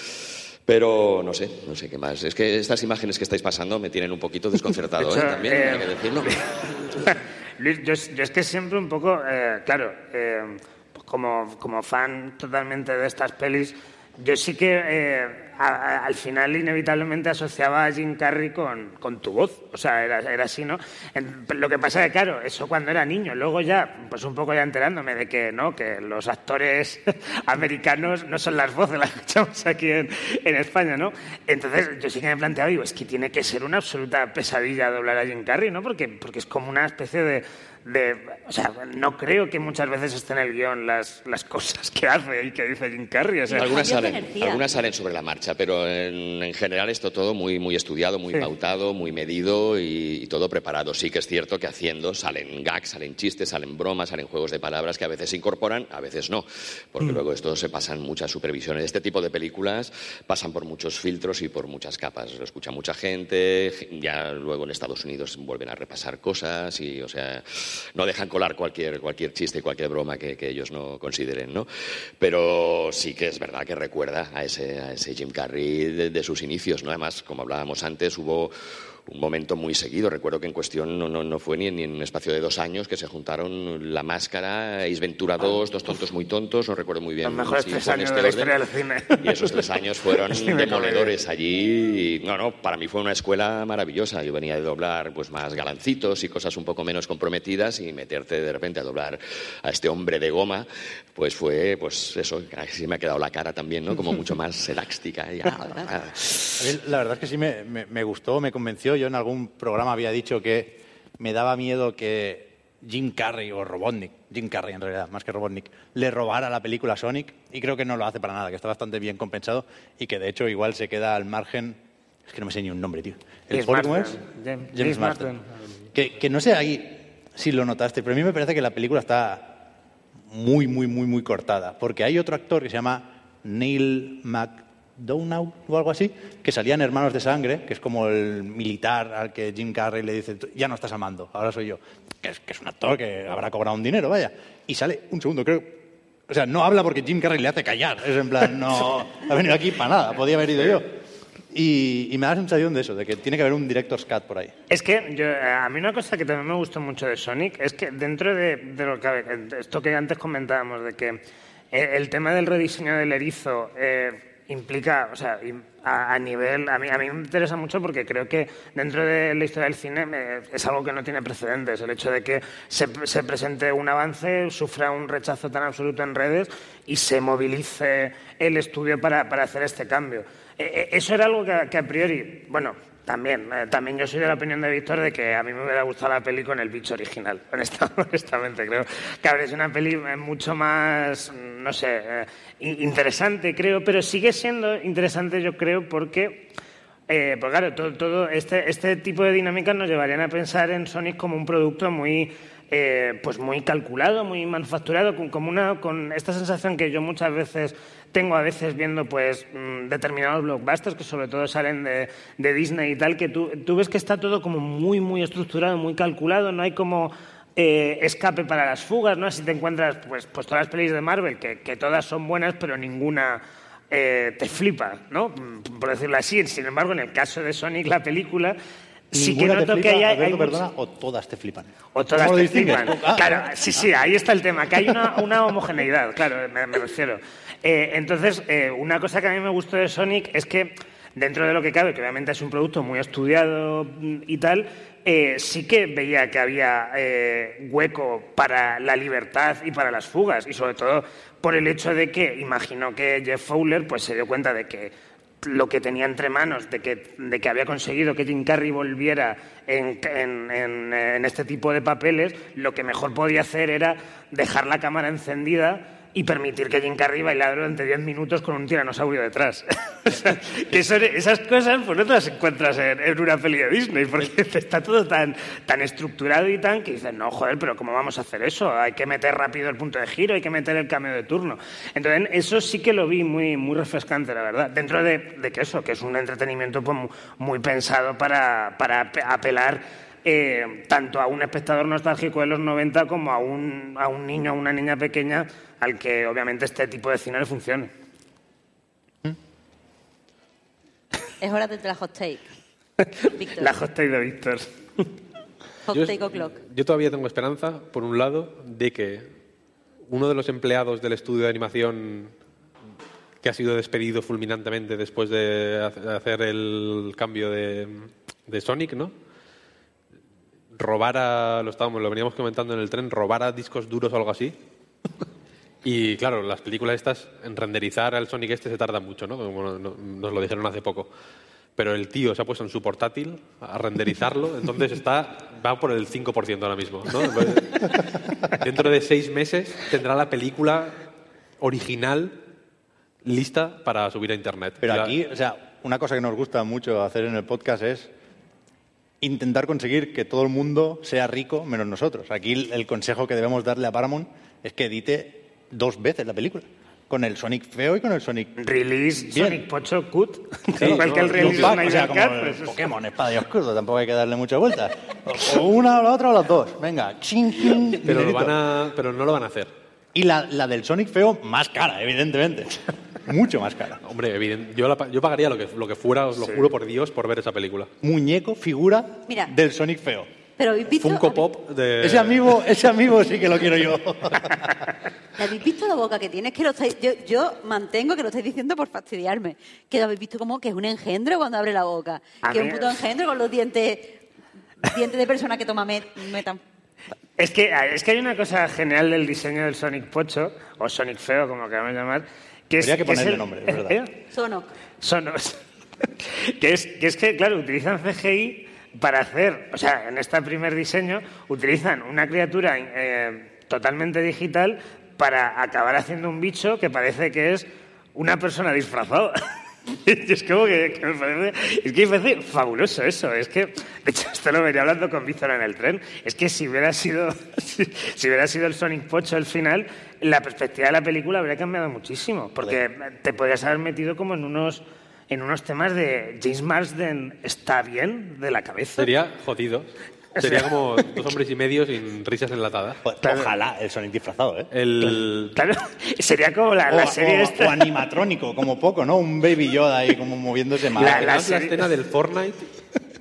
Pero no sé, no sé qué más. Es que estas imágenes que estáis pasando me tienen un poquito desconcertado, ¿eh? También hay que decirlo. Luis, yo, es que siempre un poco, eh, claro, eh, como, como fan totalmente de estas pelis, yo sí que al final inevitablemente asociaba a Jim Carrey con, con tu voz. O sea, era, era así, ¿no? lo que pasa es que, claro, eso cuando era niño. Luego ya, pues un poco ya enterándome de que, ¿no? Que los actores americanos no son las voces las escuchamos aquí en, en, España, ¿no? Entonces yo sí que me he planteado, digo, es que tiene que ser una absoluta pesadilla doblar a Jim Carrey, ¿no? Porque, porque es como una especie de o sea, no creo que muchas veces estén en el guion las, las cosas que hace y que dice Jim Carrey. algunas, salen, algunas salen sobre la marcha, pero en, general esto todo muy, muy estudiado, muy pautado, muy medido y, todo preparado. Sí que es cierto que haciendo salen gags, salen chistes, salen bromas, salen juegos de palabras que a veces se incorporan, a veces no, porque mm. luego esto se pasan muchas supervisiones. Este tipo de películas pasan por muchos filtros y por muchas capas. Lo escucha mucha gente, ya luego en Estados Unidos vuelven a repasar cosas y, o sea no dejan colar cualquier, cualquier chiste, cualquier broma que, ellos no consideren, ¿no? Pero sí que es verdad que recuerda a ese, a ese Jim Carrey de, de sus inicios, ¿no? Además, como hablábamos antes, hubo un momento muy seguido. Recuerdo que en cuestión no, no, fue ni, en un espacio de dos años que se juntaron La Máscara, Ace Ventura 2, Dos Tontos Muy Tontos, no recuerdo muy bien. Los mejores tres años este de la historia del cine. Y esos tres años fueron demoledores allí. no, no, para mí fue una escuela maravillosa. Yo venía de doblar pues más galancitos y cosas un poco menos comprometidas y meterte de repente a doblar a este hombre de goma, pues fue, pues eso, así me ha quedado la cara también, ¿no? Como mucho más elástica. la verdad es que sí me, me gustó, me convenció yo en algún programa había dicho que me daba miedo que Jim Carrey o Robotnik, Jim Carrey en realidad, más que Robotnik, le robara la película Sonic y creo que no lo hace para nada, que está bastante bien compensado y que de hecho igual se queda al margen, es que no me sé ni un nombre, tío. ¿El cómo es? James, Marsden. Que, que, no sé ahí si lo notaste, pero a mí me parece que la película está muy, muy, muy, muy cortada, porque hay otro actor que se llama Neil Mac Downau o algo así, que salían Hermanos de Sangre, que es como el militar al que Jim Carrey le dice, ya no estás amando, ahora soy yo. Que es, que es un actor que habrá cobrado un dinero, vaya. Y sale, un segundo, creo, o sea, no habla porque Jim Carrey le hace callar. Es en plan, no ha venido aquí para nada, podía haber ido yo. Y, me da la sensación de eso, de que tiene que haber un director's cut por ahí. Es que yo, a mí una cosa que también me gustó mucho de Sonic es que dentro de, de lo que esto que antes comentábamos, de que el tema del rediseño del erizo eh, implica, o sea, a, nivel, a mí, a mí me interesa mucho porque creo que dentro de la historia del cine es algo que no tiene precedentes, el hecho de que se, presente un avance, sufra un rechazo tan absoluto en redes y se movilice el estudio para, hacer este cambio. E, e, eso era algo que, que a priori, bueno, también, eh, también yo soy de la opinión de Víctor de que a mí me hubiera gustado la peli con el bicho original, honestamente. Creo que habría sido una peli eh, mucho más, no sé, eh, interesante, creo, pero sigue siendo interesante, yo creo, porque, eh, pues claro, todo, todo este, este tipo de dinámicas nos llevarían a pensar en Sonic como un producto muy eh, pues muy calculado, muy manufacturado, con, una, con esta sensación que yo muchas veces tengo a veces viendo pues mm, determinados blockbusters que sobre todo salen de, Disney y tal, que tú, ves que está todo como muy, muy estructurado, muy calculado, no hay como eh, escape para las fugas, ¿no? Así te encuentras pues, pues todas las pelis de Marvel, que, todas son buenas, pero ninguna eh, te flipa, ¿no? Por decirlo así. Sin embargo, en el caso de Sonic, la película sí que noto que hay, hay perdona, o todas te flipan. O todas te flipan. Ah. claro, sí, sí, ahí está el tema, que hay una, homogeneidad, claro, me, refiero. Eh, entonces, eh, una cosa que a mí me gustó de Sonic es que, dentro de lo que cabe, que obviamente es un producto muy estudiado y tal, eh, sí que veía que había eh, hueco para la libertad y para las fugas, y sobre todo por el hecho de que imagino que Jeff Fowler pues, se dio cuenta de que lo que tenía entre manos, de que, de que había conseguido que Jim Carrey volviera en, en- este tipo de papeles, lo que mejor podía hacer era dejar la cámara encendida y permitir que Jim Carrey bailara durante 10 minutos con un tiranosaurio detrás. O sea, que esas cosas pues no te las encuentras en, en una peli de Disney, porque está todo tan, tan estructurado y tan que dices, no, joder, pero ¿cómo vamos a hacer eso? Hay que meter rápido el punto de giro, hay que meter el cambio de turno. Entonces, eso sí que lo vi muy, muy refrescante, la verdad. Dentro de, de que eso, que es un entretenimiento pues, mu- muy pensado para, para ape- apelar eh, tanto a un espectador nostálgico de los 90 como a un, a un niño o una niña pequeña al que obviamente este tipo de cine le funcione. Es hora de la hot take. Víctor. La hot take de Víctor. Hot Yo- take o'clock. Yo todavía tengo esperanza, por un lado, de que uno de los empleados del estudio de animación que ha sido despedido fulminantemente después de ha- hacer el cambio de, de Sonic, ¿no? Robara, lo estábamos, lo veníamos comentando en el tren, robara discos duros o algo así. Y claro, las películas estas, en renderizar al Sonic este se tarda mucho, ¿no? Como no- no- nos lo dijeron hace poco. Pero el tío se ha puesto en su portátil a renderizarlo, entonces está va por el 5% ahora mismo, ¿no? Dentro de seis meses tendrá la película original lista para subir a internet. Pero La- aquí, o sea, una cosa que nos gusta mucho hacer en el podcast es intentar conseguir que todo el mundo sea rico menos nosotros. Aquí el consejo que debemos darle a Paramount es que edite dos veces la película. Con el Sonic feo y con el Sonic... Release Bien. Sonic Pocho Cut. Sí, Igual que el release de o sea, como el pues Pokémon, espada y escudo, tampoco hay que darle mucha vuelta. O una o la otra o las dos. Venga, ching, ching, pero, lo van a, pero no lo van a hacer. Y la, la del Sonic feo, más cara, evidentemente. Mucho más cara. Hombre, evidente, yo, la pa- yo pagaría lo que, lo que fuera, os lo juro por Dios, por ver esa película. Muñeco, figura Mira. del Sonic feo. Pero habéis visto, Funko Pop de... Ese amigo, ese amigo sí que lo quiero yo. ¿Le habéis visto la boca que tiene? Es que lo estáis, yo, yo mantengo que lo estáis diciendo por fastidiarme. Que lo habéis visto como que es un engendro cuando abre la boca. A que es un puto engendro con los dientes, dientes de persona que toma met, metan. Es que, es que hay una cosa genial del diseño del Sonic Pocho, o Sonic Feo, como queramos llamar, que es... Habría que es ponerle el- nombre, es verdad. ¿Eh? Sonoc. Sonos. que, es, que es que, claro, utilizan CGI para hacer, o sea, en este primer diseño, utilizan una criatura eh, totalmente digital para acabar haciendo un bicho que parece que es una persona disfrazada. Y es como que, que me parece, es que me parece fabuloso eso. Es que, de hecho, esto lo venía hablando con Víctor en el tren. Es que si hubiera sido, si, si hubiera sido el Sonic Pocho el final, la perspectiva de la película habría cambiado muchísimo. Porque te podrías haber metido como en unos, en unos temas de James Marsden está bien de la cabeza. Sería jodido. Sería como dos hombres y medio sin risas enlatadas. Joder, Ojalá el Sonic disfrazado, ¿eh? El... Claro, sería como la, O, la serie o- esta. o animatrónico, como poco, ¿no? Un Baby Yoda ahí como moviéndose mal. La- la serie- escena del Fortnite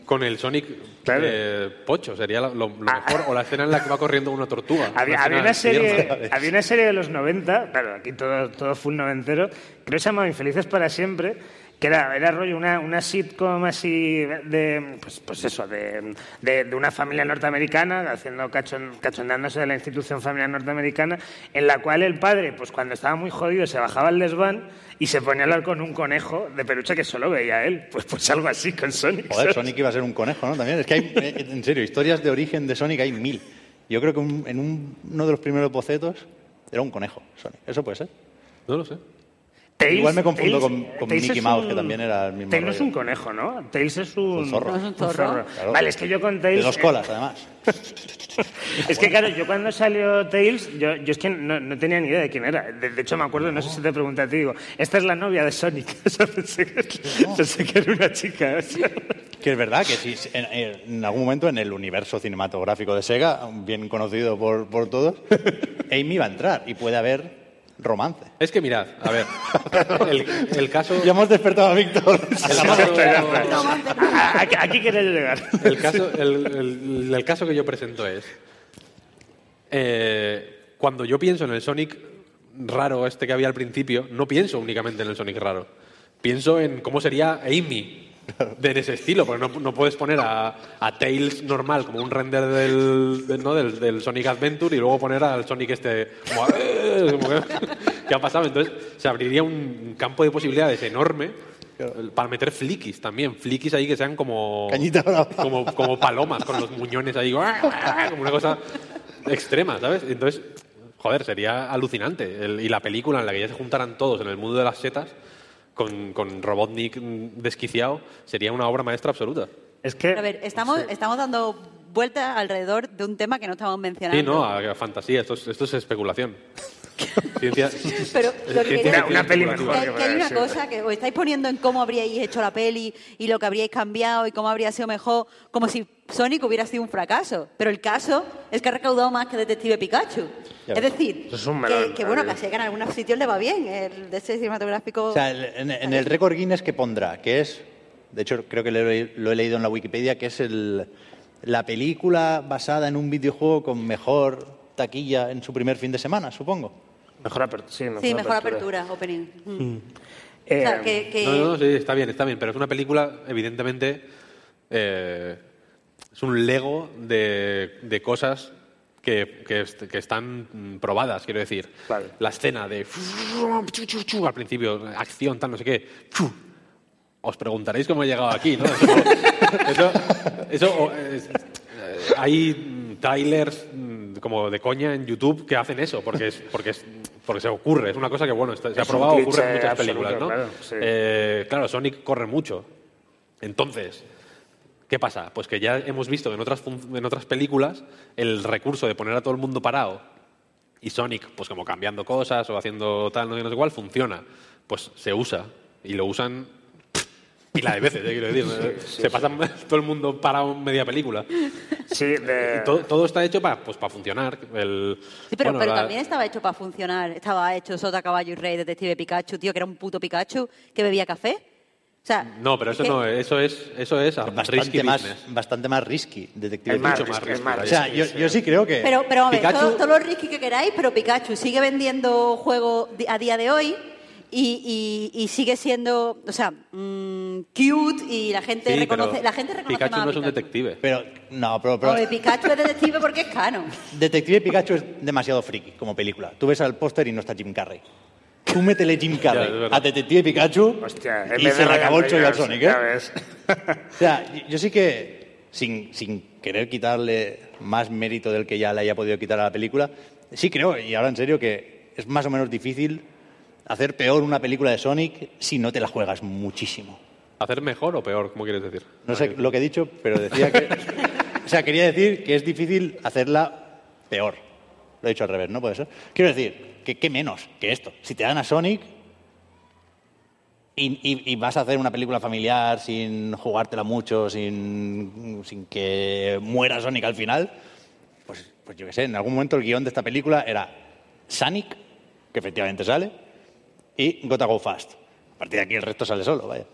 con el Sonic Claro. eh, pocho sería lo, lo- Ah. mejor. O la escena en la que va corriendo una tortuga. Había, escena había una serie, había una serie de los 90, claro, aquí todo, todo full noventero, creo que se llamaba Infelices para siempre, que era, era rollo una, una sitcom así de, pues, pues eso, de, de, de una familia norteamericana, haciendo cachon, cachondándose de la institución familiar norteamericana, en la cual el padre, pues cuando estaba muy jodido, se bajaba al desván y se ponía a hablar con un conejo de peluche que solo veía él. Pues, pues algo así con Sonic. Joder, Sonic iba a ser un conejo, ¿no? También. Es que hay, eh, en serio, historias de origen de Sonic hay mil. Yo creo que un- en un- uno de los primeros bocetos era un conejo, Sonic. ¿Eso puede ser? No lo sé. Tails- Igual me confundo Tails- con- con Tails Mickey es Mouse, un- que también era el mismo Tails no es rollo. un conejo, ¿no? Tails es un... Un zorro. No es un zorro. Claro. Vale, es que yo con Tails... De dos eh, colas, además. Es que claro, yo cuando salió Tails, yo, yo es que no, no tenía ni idea de quién era. De, de hecho, me acuerdo, no sé si te pregunté a ti, digo, esta es la novia de Sonic. O sea, pensé, que, pensé que era una chica. o sea. Que es verdad que sí, en, en algún momento en el universo cinematográfico de Sega, bien conocido por, por todos, Amy va a entrar y puede haber romance. Es que mirad, a ver, el, el caso... Ya hemos despertado a Víctor. el caso- A- Aquí, aquí quería llegar. El caso, el, el- el caso que yo presento es, eh, cuando yo pienso en el Sonic raro este que había al principio, no pienso únicamente en el Sonic raro. Pienso en cómo sería Amy de en ese estilo, porque no, no puedes poner a, a Tails normal como un render del, del- ¿no? del, del Sonic Adventure y luego poner al Sonic este como, como que, ¿qué ha pasado? Entonces se abriría un campo de posibilidades enorme para meter fliquis también, fliquis ahí que sean como como, como palomas con los muñones ahí, como una cosa extrema, ¿sabes? Entonces, joder, sería alucinante. El- y la película en la que ya se juntaran todos en el mundo de las setas, con, con Robotnik desquiciado, sería una obra maestra absoluta. Es que... A ver, estamos, estamos dando vueltas alrededor de un tema que no estamos mencionando. Sí, no, a, a fantasía, esto es, esto es especulación. Ciencia, Pero lo que ciencia quería- Una- peli mejor. que, que hay una cosa que os estáis poniendo en cómo habríais hecho la peli y lo que habríais cambiado y cómo habría sido mejor, como si Sonic hubiera sido un fracaso. Pero el caso es que ha recaudado más que Detective Pikachu. Ya es decir, Eso es un que, que bueno, que en algunos sitios le va bien. El de ese cinematográfico. O sea, en, en el récord Guinness que pondrá, que es, de hecho creo que lo he, lo he leído en la Wikipedia, que es el, la película basada en un videojuego con mejor taquilla en su primer fin de semana, supongo. Mejor apertura. Sí, mejor, sí, mejor apertura, opening. Mm. Eh, O sea, que, que- No, no, sí, está bien, está bien, pero es una película, evidentemente, eh, es un lego de, de cosas que, que est- que están mm, probadas, quiero decir. La escena de al principio, acción, tal, no sé qué. Os preguntaréis cómo he llegado aquí, ¿no? Eso, eso- o, es- eh, hay mm, trailers mm, como de coña en YouTube que hacen eso, porque es, porque es, porque se ocurre, es una cosa que bueno, está- se ha probado, ocurre en muchas películas, ¿no? claro, sí. Eh, claro, Sonic corre mucho. Entonces, ¿qué pasa? Pues que ya hemos visto en otras, en otras películas el recurso de poner a todo el mundo parado y Sonic, pues como cambiando cosas o haciendo tal, no sé, no sé cuál, funciona. Pues se usa y lo usan pila de veces, eh, quiero decir. se pasan todo el mundo parado en media película. Sí, de... Y todo, todo está hecho para pues, para funcionar. El, Sí, pero, bueno, pero la- también estaba hecho para funcionar. Estaba hecho Sota, Caballo y Rey, Detective Pikachu, tío, que era un puto Pikachu que bebía café. O sea, No, pero eso que- no, eso es, eso es a risky Bastante más, business. bastante más risky, Detective Es más Pikachu. risky, más O sea, risky, yo, sí. yo sí creo que Pero, pero a ver, Pikachu... todo, todo lo risky que queráis, pero Pikachu sigue vendiendo juegos di- a día de hoy y, y- y sigue siendo, o sea, mm, cute y la gente Sí, reconoce, la gente reconoce Pikachu más a no es un detective. Pero, no, pero, pero Oye, Pikachu es detective porque es canon. Detective Pikachu es demasiado friki como película. Tú ves al póster y no está Jim Carrey. Tú métele Jim Carrey a Detective Pikachu Hostia, y se le acabó el chollo al Sonic, ya ¿eh? ves. O sea, yo- yo sí que, sin, sin querer quitarle más mérito del que ya le haya podido quitar a la película, sí creo, y ahora en serio, que es más o menos difícil hacer peor una película de Sonic si no te la juegas muchísimo. ¿Hacer mejor o peor? ¿Cómo quieres decir? No sé lo que he dicho, pero decía que... o sea, quería decir que es difícil hacerla peor. Lo he dicho al revés, ¿no? Puede ser. Quiero decir, que qué menos que esto. Si te dan a Sonic y, y- y vas a hacer una película familiar sin jugártela mucho, sin, sin que muera Sonic al final, pues, pues yo qué sé, en algún momento el guion de esta película era Sonic, que efectivamente sale, y Gotta Go Fast. A partir de aquí el resto sale solo, vaya.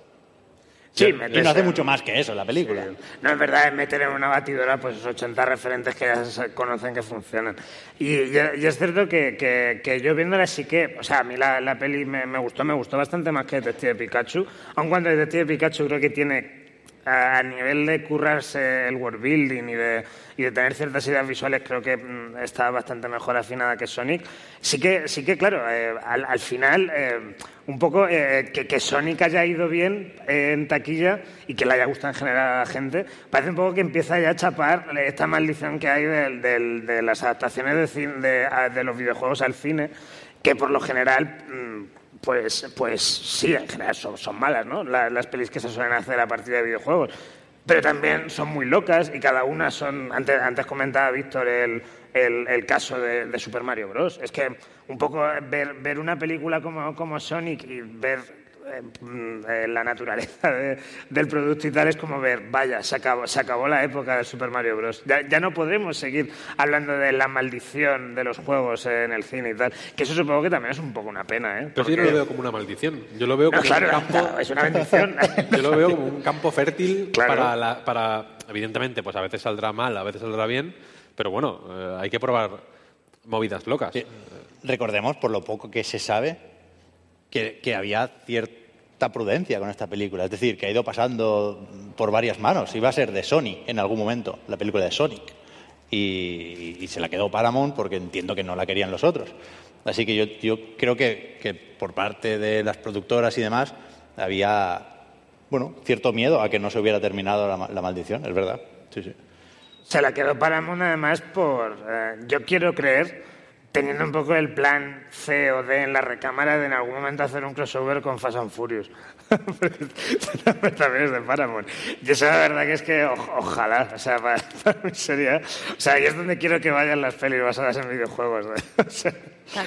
Sí, y metes no hace mucho más que eso la película. No, es verdad, es meter en una batidora pues esos 80 referentes que ya se conocen que funcionan. Y, y- y es cierto que, que- que yo viéndola sí que, o sea, a mí la, la peli me, me gustó, me gustó bastante más que Detective Pikachu, aun cuando Detective Pikachu creo que tiene a, nivel de currarse el world building y de, y de tener ciertas ideas visuales creo que mm, está bastante mejor afinada que Sonic. Sí que, sí que claro, eh, al, al final eh, un poco eh, que, que Sonic haya ido bien eh, en taquilla y que le haya gustado en general a la gente, parece un poco que empieza ya a chapar esta maldición que hay del- del- de las adaptaciones de, de, de los videojuegos al cine, que por lo general... pues, pues sí, en general son, son malas, ¿no? La- las pelis que se suelen hacer a partir de videojuegos. Pero también son muy locas y cada una son. Antes, antes comentaba Víctor el, el- el caso de, de Super Mario Bros. Es que un poco ver, ver una película como, como Sonic y ver eh, mm, eh, la naturaleza de- del producto y tal es como ver, vaya, se acabó, se acabó la época de Super Mario Bros. Ya, ya no podremos seguir hablando de la maldición de los juegos en el cine y tal. Que eso supongo que también es un poco una pena, ¿eh? Pero sí, yo no Porque- lo veo como una maldición. Yo lo veo No, como claro, un campo. es una bendición. Yo lo veo como un campo fértil Claro. para, la- para, evidentemente, pues a veces saldrá mal, a veces saldrá bien, pero bueno, eh, hay que probar movidas locas. Sí. Recordemos, por lo poco que se sabe, que, que había prudencia con esta película. Es decir, que ha ido pasando por varias manos. Iba a ser de Sony en algún momento, la película de Sonic. Y, se la quedó Paramount porque entiendo que no la querían los otros. Así que yo, creo que, que por parte de las productoras y demás había bueno, cierto miedo a que no se hubiera terminado la, ma- la maldición, es verdad. Se la quedó Paramount además por, eh, yo quiero creer, teniendo un poco el plan C o D en la recámara de en algún momento hacer un crossover con Fast and Furious. También es de Paramount. Y eso la verdad que es que o- ojalá, o sea, para, para mí sería... O sea, ahí es donde quiero que vayan las pelis basadas en videojuegos. ¿eh? O sea,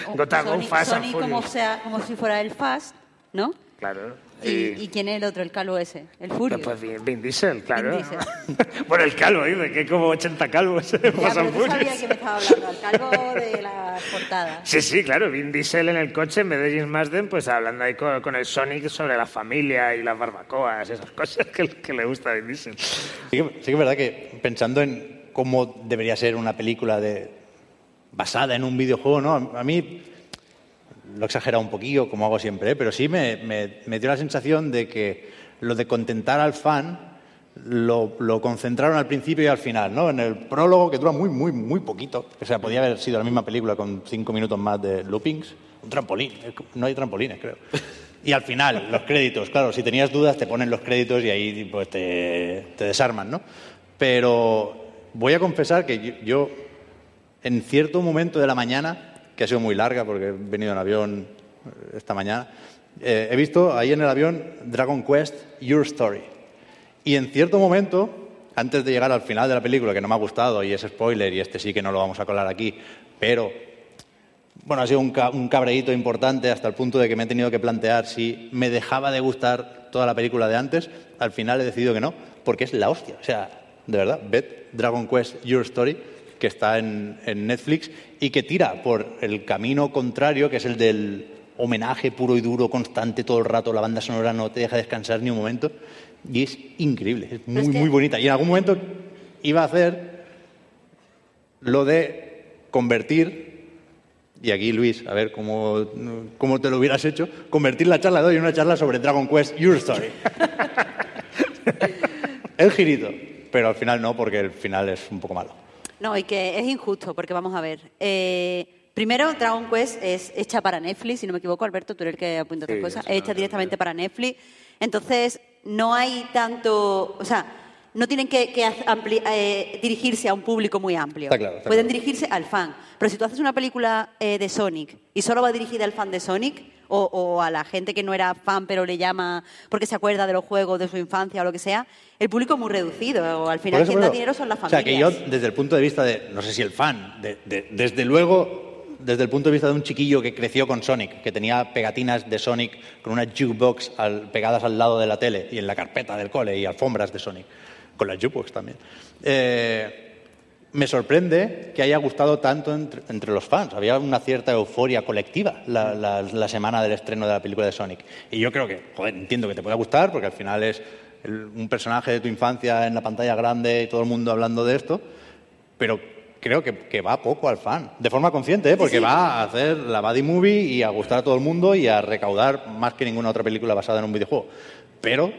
O como- Gotham, Sony, Fast and Sony como, Furious. sea, como si fuera el Fast, ¿no? Claro. Y, ¿y quién es el otro? El calvo ese, el Furious. Pues Vin, Vin Diesel, claro. Diesel. bueno, el calvo, dice que hay como 80 calvos Ya, pero tú Furious. que me estaba hablando, al calvo de las portadas. Sí, sí, claro, Vin Diesel en el coche en vez de James Marsden, pues hablando ahí con, con el Sonic sobre la familia y las barbacoas, esas cosas que, que le gusta a Vin Diesel. Sí que, sí que es verdad que pensando en cómo debería ser una película de, basada en un videojuego, ¿no? A, a mí lo he exagerado un poquillo, como hago siempre, ¿eh? pero sí me, me- dio la sensación de que lo de contentar al fan lo, lo concentraron al principio y al final, ¿no? En el prólogo, que dura muy, muy, muy poquito. O sea, podía haber sido la misma película con cinco minutos más de loopings. Un trampolín. No hay trampolines, creo. Y al final, los créditos. Claro, si tenías dudas, te ponen los créditos y ahí pues, te, te desarman, ¿no? Pero voy a confesar que yo, yo, en cierto momento de la mañana, que ha sido muy larga porque he venido en avión eh, esta mañana, eh, he visto ahí en el avión Dragon Quest Your Story. Y en cierto momento, antes de llegar al final de la película, que no me ha gustado y es spoiler y este sí que no lo vamos a colar aquí, pero bueno, ha sido un, ca- importante hasta el punto de que me he tenido que plantear si me dejaba de gustar toda la película de antes. Al final he decidido que no, porque es la hostia. O sea, de verdad, ved Dragon Quest Your Story, que está en, en Netflix y que tira por el camino contrario, que es el del homenaje puro y duro, constante todo el rato. La banda sonora no te deja descansar ni un momento. Y es increíble, es muy, es que- muy bonita. Y en algún momento iba a hacer lo de convertir, y aquí Luis, a ver cómo, cómo te lo hubieras hecho, convertir la charla de hoy en una charla sobre Dragon Quest Your Story. el girito, pero al final no, porque el final es un poco malo. No, y que es injusto, porque vamos a ver. eh, primero, Dragon Quest es hecha para Netflix, si no me equivoco, Alberto, tú eres el que apunta otras Sí, cosas. Es hecha directamente para Netflix. Entonces, no hay tanto. O sea, no tienen que, que haz- ampli- eh, dirigirse a un público muy amplio. Está claro, está Pueden claro. dirigirse al fan. Pero si tú haces una película eh, de Sonic y solo va dirigida al fan de Sonic, o, o a la gente que no era fan pero le llama porque se acuerda de los juegos de su infancia o lo que sea, el público es muy reducido. O al final, quien da dinero son las O sea, familias. que yo, desde el punto de vista de, no sé si el fan, de- de- desde luego, desde el punto de vista de un chiquillo que creció con Sonic, que tenía pegatinas de Sonic con una jukebox al- pegadas al lado de la tele y en la carpeta del cole y alfombras de Sonic, con la jukebox también. Eh, me sorprende que haya gustado tanto entre, entre los fans. Había una cierta euforia colectiva la, la- la semana del estreno de la película de Sonic. Y yo creo que, joder, entiendo que te pueda gustar, porque al final es el- un personaje de tu infancia en la pantalla grande y todo el mundo hablando de esto, pero creo que, que va poco al fan, de forma consciente, ¿eh? porque va a hacer la buddy movie y a gustar a todo el mundo y a recaudar más que ninguna otra película basada en un videojuego. Pero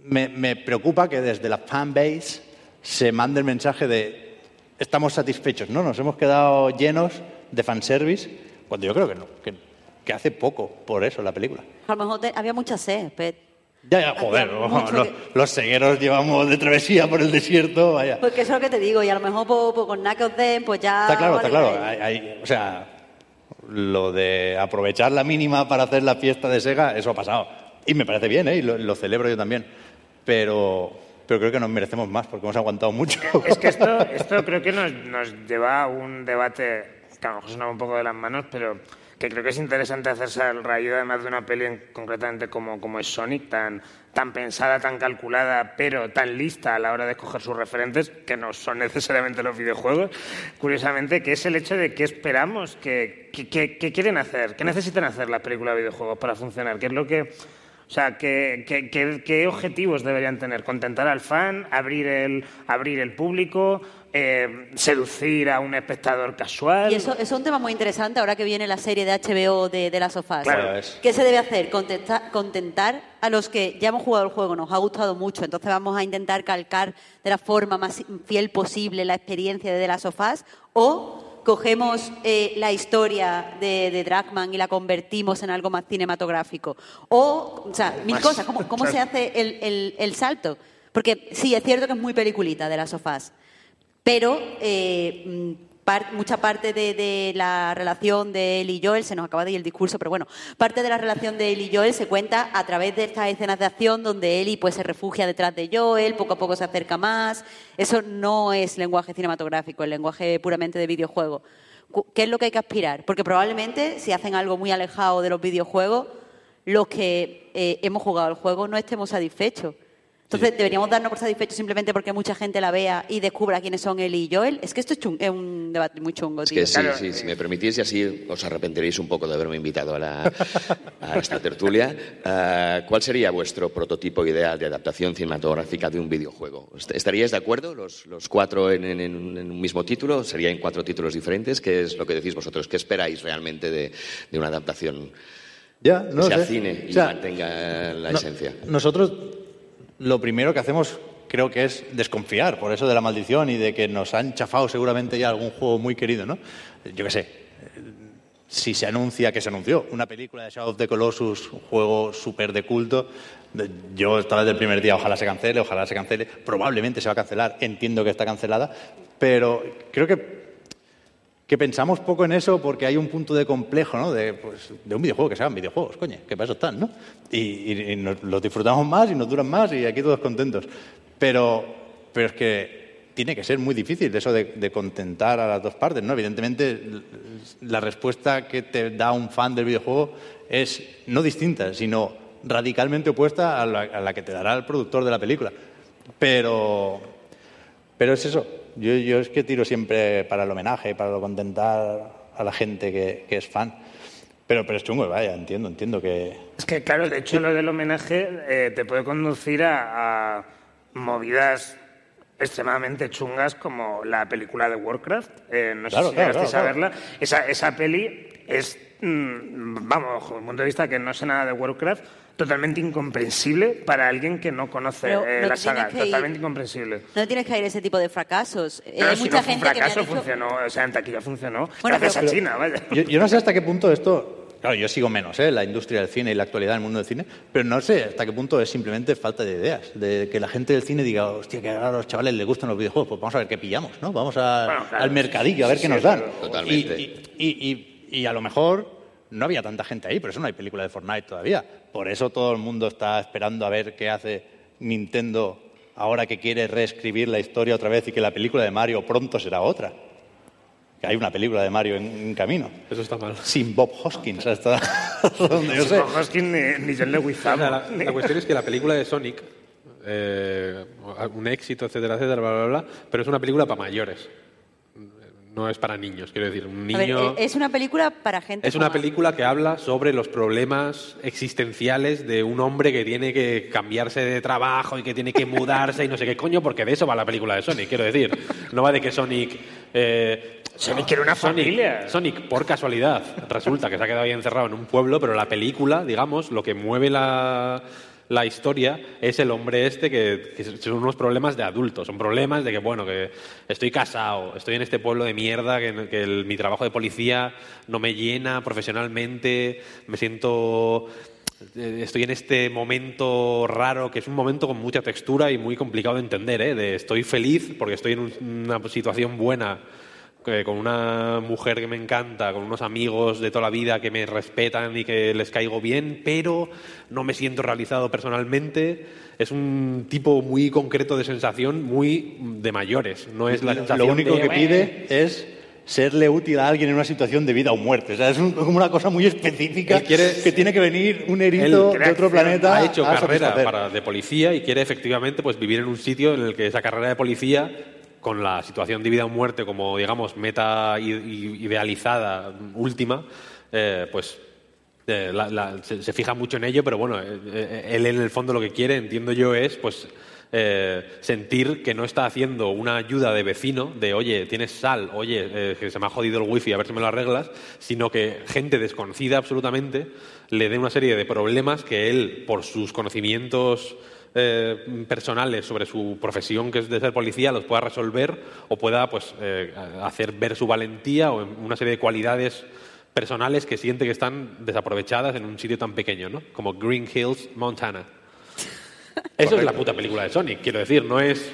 me, me preocupa que desde la fanbase se mande el mensaje de estamos satisfechos, ¿no? Nos hemos quedado llenos de fanservice, cuando yo creo que no, que, que hace poco por eso la película. A lo mejor había mucha sed, Pet. Ya, ya, joder, los, que- los cegueros llevamos de travesía por el desierto, vaya. Porque eso es lo que te digo, y a lo mejor pues, pues, con Knuckles Den, pues ya... Está claro, está claro. vale. Hay- hay- o sea, lo de aprovechar la mínima para hacer la fiesta de Sega, eso ha pasado. Y me parece bien, ¿eh? Y lo, lo celebro yo también. Pero, pero creo que nos merecemos más porque hemos aguantado mucho. Es que esto, esto creo que nos, nos lleva a un debate que a lo mejor suena un poco de las manos, pero que creo que es interesante hacerse al rayo además de una peli en- concretamente como, como es Sonic, tan, tan pensada, tan calculada, pero tan lista a la hora de escoger sus referentes, que no son necesariamente los videojuegos, curiosamente, que es el hecho de qué esperamos, que, que, que- que quieren hacer, qué necesitan hacer las películas de videojuegos para funcionar, qué es lo que O sea, ¿qué, qué, qué- qué objetivos deberían tener? ¿Contentar al fan? ¿Abrir el, abrir el público? eh, ¿Seducir a un espectador casual? Y eso, eso es un tema muy interesante ahora que viene la serie de HBO de, de las sofás. Claro. ¿Qué se debe hacer? Contenta- contentar a los que ya hemos jugado el juego, nos ha gustado mucho, entonces vamos a intentar calcar de la forma más fiel posible la experiencia de The Last of Us, o cogemos eh, la historia de, de Dragman y la convertimos en algo más cinematográfico. O, o sea, mil cosas. ¿Cómo, cómo se hace el, el- el salto? Porque sí, es cierto que es muy peliculita de las sofás, pero eh, par- mucha parte de, la relación de él y Joel, se nos acaba de ir el discurso, pero bueno, parte de la relación de él y Joel se cuenta a través de estas escenas de acción donde Ellie pues, se refugia detrás de Joel, poco a poco se acerca más. Eso no es lenguaje cinematográfico, es lenguaje puramente de videojuego. ¿Qué es lo que hay que aspirar? Porque probablemente si hacen algo muy alejado de los videojuegos, los que eh, hemos jugado el juego no estemos satisfechos. Entonces, ¿deberíamos darnos por satisfechos simplemente porque mucha gente la vea y descubra quiénes son él y Joel? Es que esto es, un debate muy chungo, Es tío. que sí, sí, si me permitís, y así os arrepentiréis un poco de haberme invitado a, la- a esta tertulia. Ah, ¿Cuál sería vuestro prototipo ideal de adaptación cinematográfica de un videojuego? ¿Est- ¿Estaríais de acuerdo los, los cuatro en, en- en un en mismo título? ¿Serían cuatro títulos diferentes? ¿Qué es lo que decís vosotros? ¿Qué esperáis realmente de, de una adaptación Ya, que no sea sé. cine y O sea, mantenga la no- esencia? Nosotros lo primero que hacemos creo que es desconfiar por eso de la maldición y de que nos han chafado seguramente ya algún juego muy querido, ¿no? Yo qué sé, si se anuncia que se anunció una película de Shadow of the Colossus, un juego súper de culto, yo estaba desde el primer día, ojalá se cancele, ojalá se cancele, probablemente se va a cancelar, entiendo que está cancelada, pero creo que que pensamos poco en eso porque hay un punto de complejo, ¿no? De, pues, de un videojuego, que se hagan videojuegos, coño, que para eso están, ¿no? Y, nos- los disfrutamos más y nos duran más y aquí todos contentos. Pero, pero es que tiene que ser muy difícil eso de, contentar a las dos partes, ¿no? Evidentemente, la respuesta que te da un fan del videojuego es no distinta, sino radicalmente opuesta a la, a la que te dará el productor de la película. Pero, pero es eso. Yo, yo es que tiro siempre para el homenaje, para lo contentar a la gente que, que es fan. Pero, pero es chungo, vaya, entiendo, entiendo que... Es que, claro, de hecho, lo del homenaje eh, te puede conducir a, a movidas extremadamente chungas como la película de Warcraft. Eh, no Claro, sé si claro, llegasteis claro, a verla. Esa, esa peli es, mm, vamos, bajo el punto de vista que no sé nada de Warcraft, totalmente incomprensible para alguien que no conoce Pero eh, no la tienes saga. ir- Totalmente incomprensible. No tienes que ir a ese tipo de fracasos. Eh, Pero hay si mucha no fue un gente que fracaso, dicho- funcionó. O sea, en taquilla funcionó. Bueno, gracias pero- a China, vaya. Yo, yo no sé hasta qué punto esto... Claro, yo sigo menos ¿eh? la industria del cine y la actualidad del mundo del cine, pero no sé hasta qué punto es simplemente falta de ideas, de que la gente del cine diga, hostia, que ahora a los chavales les gustan los videojuegos, pues vamos a ver qué pillamos, ¿no? Vamos a- Bueno, claro, al mercadillo a ver sí, qué sí, nos dan. Totalmente. Y, y- y- y- y a lo mejor no había tanta gente ahí, por eso no hay película de Fortnite todavía. Por eso todo el mundo está esperando a ver qué hace Nintendo ahora que quiere reescribir la historia otra vez y que la película de Mario pronto será otra. Que hay una película de Mario en, en camino. Eso está mal. Sin Bob Hoskins, hasta donde yo sé. No, Hoskin ni, ni John O Leguizamo. sea, la, la cuestión es que la película de Sonic, eh, un éxito, etcétera, etcétera, bla, bla, bla, pero es una película para mayores. No es para niños, quiero decir. Un A ver, niño... eh, es una película para gente. Es una película que habla sobre los problemas existenciales de un hombre que tiene que cambiarse de trabajo y que tiene que mudarse y no sé qué coño, porque de eso va la película de Sonic, quiero decir. No va de que Sonic... eh, Sonic quiere una Sonic- familia. Sonic, por casualidad, resulta que se ha quedado ahí encerrado en un pueblo, pero la película, digamos, lo que mueve la, la historia es el hombre este que, son unos problemas de adultos, son problemas de que, bueno, que estoy casado, estoy en este pueblo de mierda, que, mi trabajo de policía no me llena profesionalmente, me siento... eh, Estoy en este momento raro, que es un momento con mucha textura y muy complicado de entender, ¿eh? De estoy feliz porque estoy en un- una situación buena que con una mujer que me encanta, con unos amigos de toda la vida que me respetan y que les caigo bien, pero no me siento realizado personalmente. Es un tipo muy concreto de sensación, muy de mayores. No es la sensación Lo único de, que pide es serle útil a alguien en una situación de vida o muerte. O sea, es un- como una cosa muy específica quiere- que tiene que venir un Él de otro planeta ha hecho a carrera para, de policía y quiere efectivamente pues vivir en un sitio en el que esa carrera de policía con la situación de vida o muerte como digamos meta idealizada última eh, pues eh, la- se, fija mucho en ello, pero bueno, eh, él en el fondo lo que quiere, entiendo yo, es pues sentir que no está haciendo una ayuda de vecino, de oye, tienes sal, oye, que se me ha jodido el wifi, a ver si me lo arreglas, sino que gente desconocida absolutamente le dé una serie de problemas que él, por sus conocimientos eh, personales sobre su profesión, que es de ser policía, los pueda resolver o pueda pues, eh, hacer ver su valentía o una serie de cualidades personales que siente que están desaprovechadas en un sitio tan pequeño, ¿no? Como Green Hills, Montana. Eso es la puta película de Sonic, quiero decir, no es...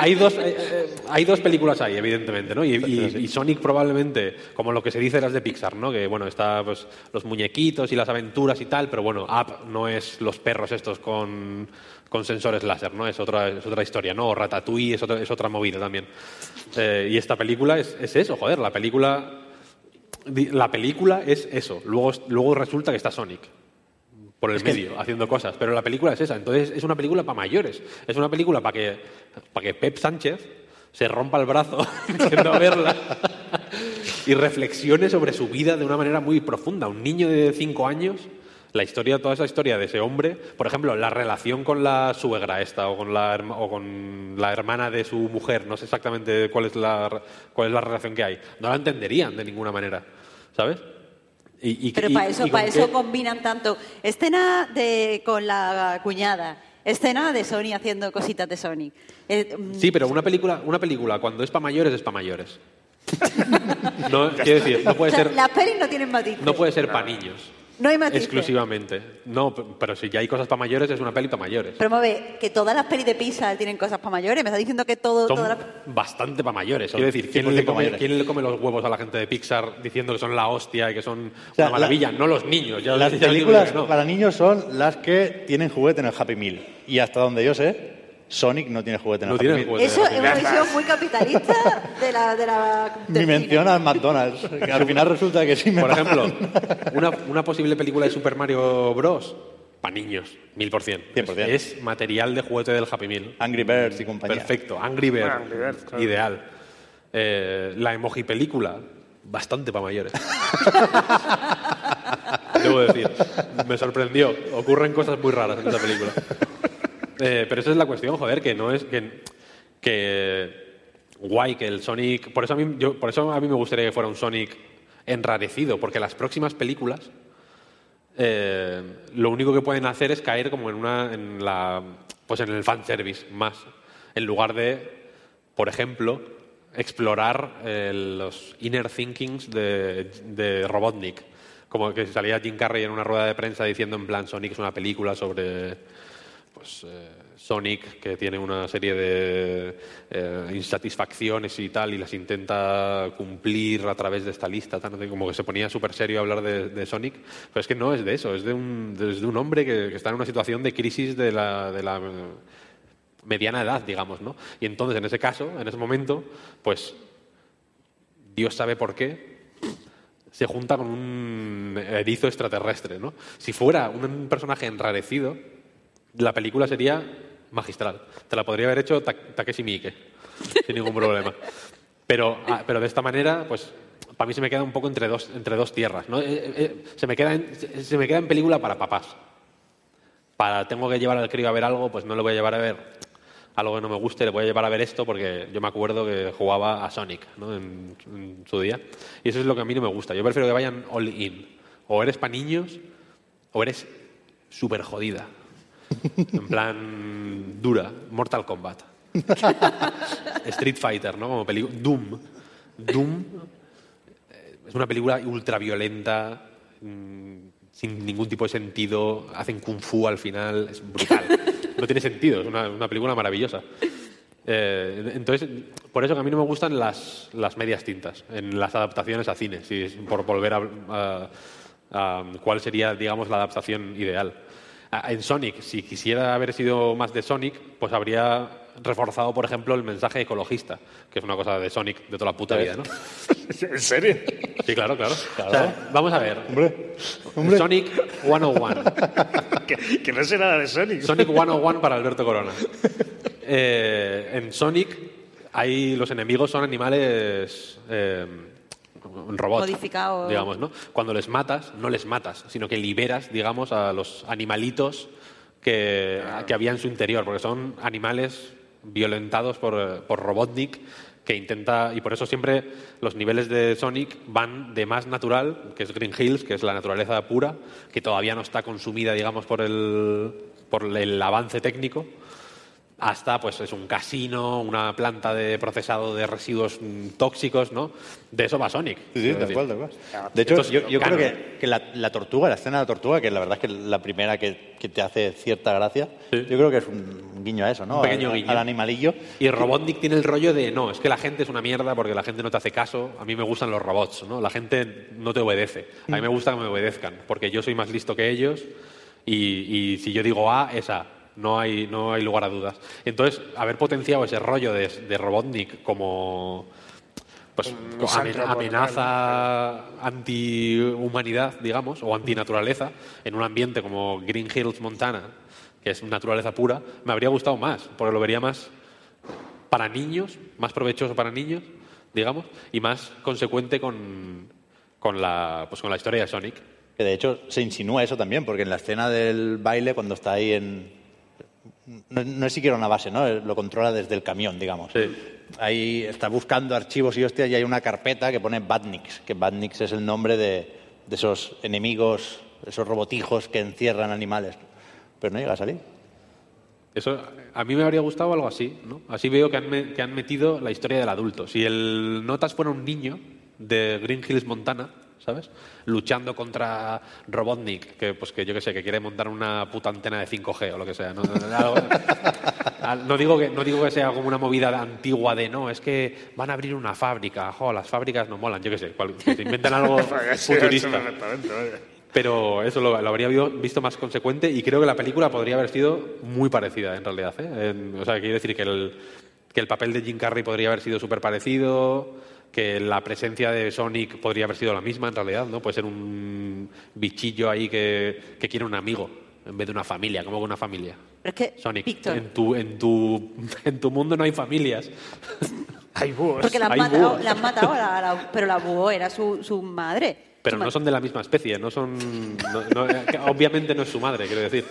Hay dos, eh, hay dos películas ahí, evidentemente, ¿no? Y, y- y Sonic probablemente, como lo que se dice de las de Pixar, ¿no? Que, bueno, está pues, los muñequitos y las aventuras y tal, pero bueno, Up no es los perros estos con, con sensores láser, ¿no? Es otra, es otra historia, ¿no? O Ratatouille es otra, es otra movida también. Eh, y esta película es, es eso, joder, la película... La película es eso, luego, luego resulta que está Sonic por el medio, haciendo cosas. Pero la película es esa. Entonces es una película para mayores. Es una película para que, para que Pep Sánchez se rompa el brazo yendo a verla y reflexione sobre su vida de una manera muy profunda. Un niño de cinco años, la historia, toda esa historia de ese hombre, por ejemplo, la relación con la suegra esta o con la, o con la hermana de su mujer, no sé exactamente cuál es la, cuál es la relación que hay. No la entenderían de ninguna manera, ¿sabes? Y- y- Pero para eso, y para eso qué- combinan tanto escena de con la cuñada, escena de Sony haciendo cositas de Sonic. Eh, mm, Sí, pero una película, una película cuando es para mayores es para mayores. no, quiero decir, no puede o sea, ser, las pelis no tienen matices. no puede ser para niños. No hay matices. Exclusivamente. No, pero si ya hay cosas para mayores, es una peli para mayores. Pero ver, que todas las pelis de Pixar tienen cosas para mayores. Me está diciendo que todo, Son todas las... bastante para mayores. Quiero decir, ¿quién 100% le, come, mayores. quién le come los huevos a la gente de Pixar diciendo que son la hostia y que son sea, una maravilla? No los niños. Ya, Las películas no. para niños son las que tienen juguete en el Happy Meal. Y hasta donde yo sé, Sonic no tiene juguete en No Happy tiene. Eso es una visión muy capitalista de la... De la Mi del mención cine. al McDonald's, que al final resulta que sí me Por ejemplo, una, una posible película de Super Mario Bros. Para niños, mil por cien. 100%. Es material de juguete del Happy Meal. Angry Birds y compañía. Perfecto, Angry Birds. Angry Birds, claro. Ideal. Eh, la emoji película, bastante para mayores. Debo decir, me sorprendió. Ocurren cosas muy raras en esa película. Eh, pero esa es la cuestión, joder, que no es que, guay que el Sonic. Por eso a mí, yo, por eso a mí me gustaría que fuera un Sonic enrarecido, porque las próximas películas eh, lo único que pueden hacer es caer como en una en la pues en el fanservice más en lugar de por ejemplo explorar eh, los inner thinkings de, de Robotnik como que salía Jim Carrey en una rueda de prensa diciendo en plan Sonic es una película sobre pues eh, Sonic que tiene una serie de eh, insatisfacciones y tal y las intenta cumplir a través de esta lista como que se ponía súper serio a hablar de, Sonic pero es que no es de eso es de un, es de un hombre que, que está en una situación de crisis de la, de la eh, mediana edad digamos ¿no? y entonces en ese caso en ese momento pues Dios sabe por qué se junta con un erizo extraterrestre, ¿no? Si fuera un personaje enrarecido, la película sería magistral. Te la podría haber hecho Ta- Takeshi Miike, sin ningún problema. Pero, ah, pero de esta manera, pues para mí se me queda un poco entre dos, entre dos tierras, ¿no? Eh, eh, eh, se, me queda en, se, me queda en película para papás. Para tengo que llevar al crío a ver algo, pues no le voy a llevar a ver algo que no me guste, le voy a llevar a ver esto porque yo me acuerdo que jugaba a Sonic ¿no? en, en su día. Y eso es lo que a mí no me gusta. Yo prefiero que vayan all in. O eres para niños o eres súper jodida. En plan dura. Mortal Kombat. Street Fighter, ¿no? Como película. Doom. Doom eh, es una película ultra violenta, mm, sin ningún tipo de sentido. Hacen kung fu al final. Es brutal. No tiene sentido. Es una, una película maravillosa. Eh, entonces, por eso que a mí no me gustan las, las medias tintas en las adaptaciones a cine, si es por volver a, a- a cuál sería, digamos, la adaptación ideal. A- En Sonic, si quisiera haber sido más de Sonic, pues habría reforzado, por ejemplo, el mensaje ecologista, que es una cosa de Sonic de toda la puta vida, ¿no? ¿En serio? Sí, claro, claro. Claro. O sea, vamos a ver. Hombre, hombre. Sonic 101. que, que no sé nada de Sonic. Sonic 101 para Alberto Corona. Eh, en Sonic hay los enemigos son animales eh, un robot. Modificado. Digamos, ¿no? Cuando les matas, no les matas, sino que liberas, digamos, a los animalitos que, que había en su interior, porque son animales violentados por, por Robotnik que intenta, y por eso siempre los niveles de Sonic van de más natural, que es Green Hills, que es la naturaleza pura, que todavía no está consumida, digamos, por el, por el avance técnico, hasta pues es un casino, una planta de procesado de residuos mm, tóxicos, ¿no? De eso va Sonic. Sí, sí, tal cual, tal cual. De hecho, Entonces, yo, yo creo que, que la, la tortuga, la escena de la tortuga, que la verdad es que la primera que, que te hace cierta gracia, Sí. yo creo que es un guiño a eso, ¿no? Un pequeño al, guiño. al animalillo. Y Robotnik tiene el rollo de, no, es que la gente es una mierda porque la gente no te hace caso. A mí me gustan los robots, ¿no? La gente no te obedece. A mí me gusta que me obedezcan porque yo soy más listo que ellos y, y si yo digo A, es A. No hay, no hay lugar a dudas. Entonces, haber potenciado ese rollo de, de Robotnik como pues, amen- amenaza antihumanidad, digamos, o antinaturaleza, en un ambiente como Green Hills, Montana, que es naturaleza pura, me habría gustado más, porque lo vería más para niños, más provechoso para niños, digamos, y más consecuente con, con, la, pues con la historia de Sonic. Que de hecho se insinúa eso también, porque en la escena del baile, cuando está ahí en. No, no es siquiera una base, ¿no? Lo controla desde el camión, digamos. Sí. Ahí está buscando archivos y hostias y hay una carpeta que pone Badniks, que Badniks es el nombre de, de esos enemigos, esos robotijos que encierran animales. Pero no llega a salir. Eso, a mí me habría gustado algo así, ¿no? Así veo que han, me- que han metido la historia del adulto. Si el Notas fuera un niño de Green Hills, Montana, ¿sabes? Luchando contra Robotnik, que pues que yo que sé, que quiere montar una puta antena de 5G o lo que sea. No, algo- Ah, no digo que no digo que sea como una movida antigua de no, es que van a abrir una fábrica, jo, las fábricas no molan, yo que sé, cual- que se inventan algo futurista. Pero eso lo, lo habría vi- visto más consecuente y creo que la película podría haber sido muy parecida en realidad. ¿eh? En- o sea, quiero decir que el, que el papel de Jim Carrey podría haber sido súper parecido, que la presencia de Sonic podría haber sido la misma en realidad, ¿no? Puede ser un bichillo ahí que, que quiere un amigo en vez de una familia, como que una familia. Pero es que, Sonic, Víctor, en tu, en, tu, en tu mundo no hay familias. Hay búhos. porque la han matado, la han matado a la- a la- pero la búho era su, su madre. Pero Su no son de la misma especie, no son... no- no- que obviamente no es su madre, quiero decir.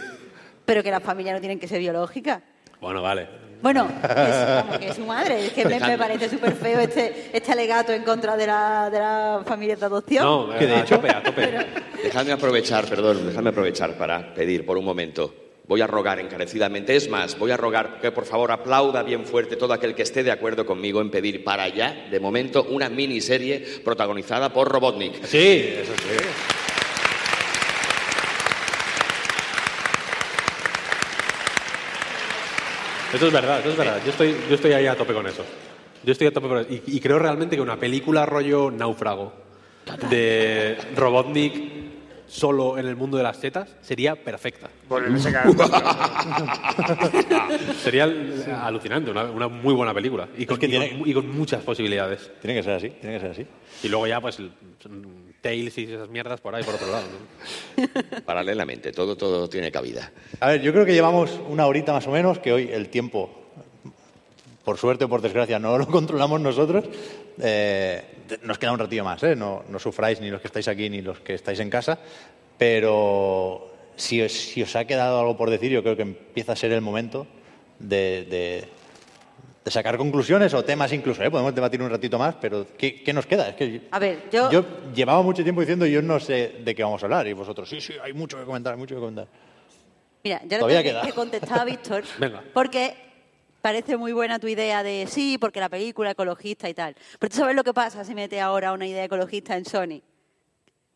Pero que las familias no tienen que ser biológicas. Bueno, vale. Bueno, que es, como que es su madre. Es que me, me parece súper feo este, este alegato en contra de la, de la familia de adopción. No, Que de a hecho- tope, a tope. Dejadme aprovechar, perdón, dejadme aprovechar para pedir por un momento. Voy a rogar encarecidamente. Es más, voy a rogar que por favor aplauda bien fuerte todo aquel que esté de acuerdo conmigo en pedir para allá, de momento, una miniserie protagonizada por Robotnik. Sí, eso sí. Eso es verdad, eso es verdad. Yo estoy, yo estoy ahí a tope con eso. Yo estoy a tope con eso. Y, y creo realmente que una película rollo náufrago de Robotnik solo en el mundo de las setas sería perfecta. Bueno, Sería alucinante, una, una muy buena película. Y con, que y con- tiene- y con muchas posibilidades. Tiene que ser así, tiene que ser así. Y luego ya, pues, el- Tails y esas mierdas por ahí, por otro lado. ¿no? Paralelamente, todo, todo tiene cabida. A ver, yo creo que llevamos una horita más o menos, que hoy el tiempo, por suerte o por desgracia, no lo controlamos nosotros. Eh, nos queda un ratillo más, ¿eh? No, no sufráis ni los que estáis aquí ni los que estáis en casa. Pero si os, si os ha quedado algo por decir, yo creo que empieza a ser el momento de, de- de sacar conclusiones o temas incluso. ¿eh? Podemos debatir un ratito más, pero ¿qué, qué nos queda? Es que A ver, yo- yo llevaba mucho tiempo diciendo yo no sé de qué vamos a hablar y vosotros, sí, sí, hay mucho que comentar, mucho que comentar. Mira, yo Todavía le tengo queda. que contestar a Víctor. Porque parece muy buena tu idea de sí, porque la película ecologista y tal. Pero tú sabes lo que pasa si metes ahora una idea ecologista en Sony.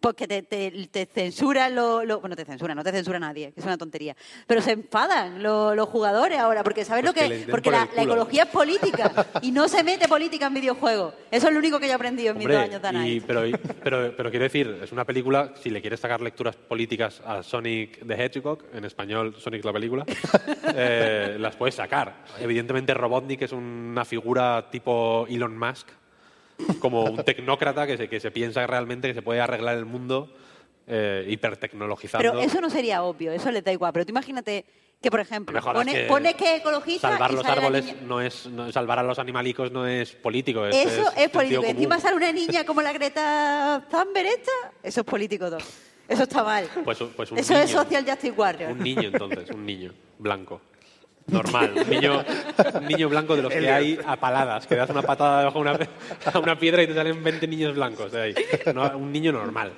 Porque te, te, te censuran lo, lo- Bueno, te censuran, no te censura nadie, que es una tontería. Pero se enfadan lo- los jugadores ahora, porque ¿sabes Pues lo que porque por la, ecología es política y no se mete política en videojuegos. Eso es lo único que yo he aprendido en mis dos años de análisis. pero, pero, pero quiero decir, es una película, si le quieres sacar lecturas políticas a Sonic the Hedgehog, en español Sonic la película, eh, las puedes sacar. Evidentemente Robotnik es una figura tipo Elon Musk, como un tecnócrata que se, que se piensa realmente que se puede arreglar el mundo eh, hipertecnologizando. Pero eso no sería obvio, eso les da igual. Pero tú imagínate Que, por ejemplo, pone, que pone que ecologista Salvar y los sale la árboles niña- no es. no- salvar a los animalicos no es político. Es, Eso es, político. común. Encima sale una niña como la Greta Thunberg esta. Eso es político todo. Eso está mal. Pues, pues un Eso niño. es social justice warrior. Un niño, entonces, un niño blanco. Normal, un niño, un niño blanco de los que hay a paladas, que das una patada debajo de una, a una piedra y te salen 20 niños blancos de ahí. No, un niño normal.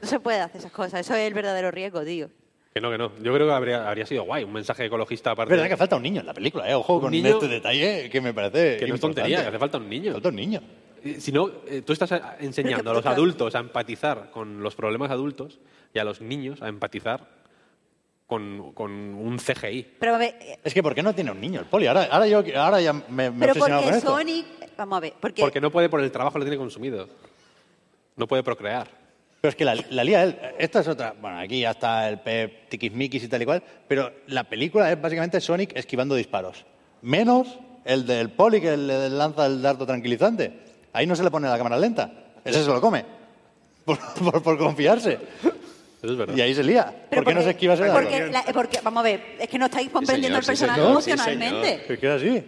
No se puede hacer esas cosas. Eso es el verdadero riesgo, tío. Que no, que no. Yo creo que habría, habría sido guay, un mensaje ecologista Es aparte. verdad que falta un niño en la película, ¿eh? Ojo Un con niño- este detalle que me parece. que no es tontería, que hace falta un niño. Falta un niño. Si no, eh, tú estás enseñando a los adultos a empatizar con los problemas adultos y a los niños a empatizar con, con un CGI. Pero a ver, eh, Es que ¿por qué no tiene un niño el poli? Ahora, ahora, yo, ahora ya me, me he pero obsesionado con porque esto. Sonic. Vamos a ver, porque. Porque no puede por el trabajo, lo tiene consumido. No puede procrear. Pero es que la, la lía él. Esta es otra. Bueno, aquí ya está el Pep tiquismiquis y tal y cual. Pero la película es básicamente Sonic esquivando disparos. Menos el del poli que le lanza el dardo tranquilizante. Ahí no se le pone la cámara lenta. Ese se lo come. Por, por- por confiarse. Eso es verdad. Y ahí se lía. ¿Por qué no se esquiva ese dardo? porque, la- porque, vamos a ver, es que no estáis comprendiendo señor, el personaje señor, sí, emocionalmente. Es que es así.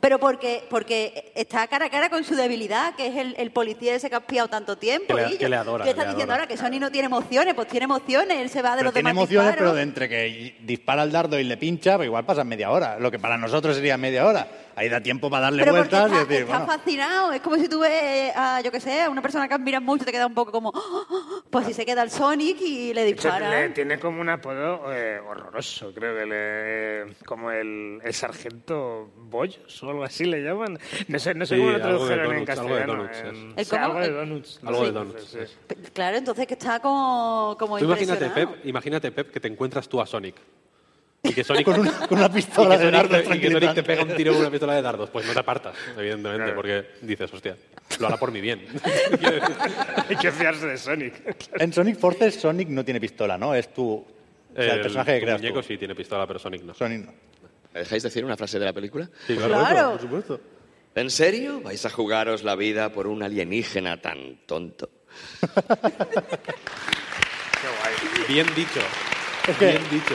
Pero porque, porque está cara a cara con su debilidad, que es el, el policía ese que ha espiado tanto tiempo. Que le- y que le adora, ¿Qué está le diciendo adora. ahora? Que Sony no tiene emociones. Pues tiene emociones, él se va de Pero los tiene demás emociones, disparos. pero de entre que dispara el dardo y le pincha, pues igual pasan media hora. Lo que para nosotros sería media hora. Ahí da tiempo para darle Pero vueltas está, y decir, está bueno, fascinado. Es como si tú ves a, yo qué sé, a una persona que admiras mucho, te queda un poco como... Pues si se queda el Sonic y le dispara. le- tiene como un apodo eh, horroroso, creo que le, como el, el sargento Bollos o algo así le llaman. No sé, no sé Sí, cómo lo algo de tradujeron en donuts, algo de castellano. algo de donuts. Algo de donuts, sí. Claro, entonces que está como, como Tú imagínate. Pep, imagínate, Pep, que te encuentras tú a Sonic. Y que Sonic, con una, con una pistola de Sonic dardos te- y que Sonic te pega un tiro con una pistola de dardos. Pues no te apartas, evidentemente, Claro. porque dices, hostia, lo hará por mi bien. Hay que fiarse de Sonic. En Sonic Forces, Sonic no tiene pistola, ¿no? Es tu. O sea, el, personaje que creas muñeco tú. sí tiene pistola, pero Sonic no. Sonic no. ¿Me dejáis decir una frase de la película? Sí, Claro. Por supuesto. ¿En serio vais a jugaros la vida por un alienígena tan tonto? Bien dicho. Es que- Bien dicho.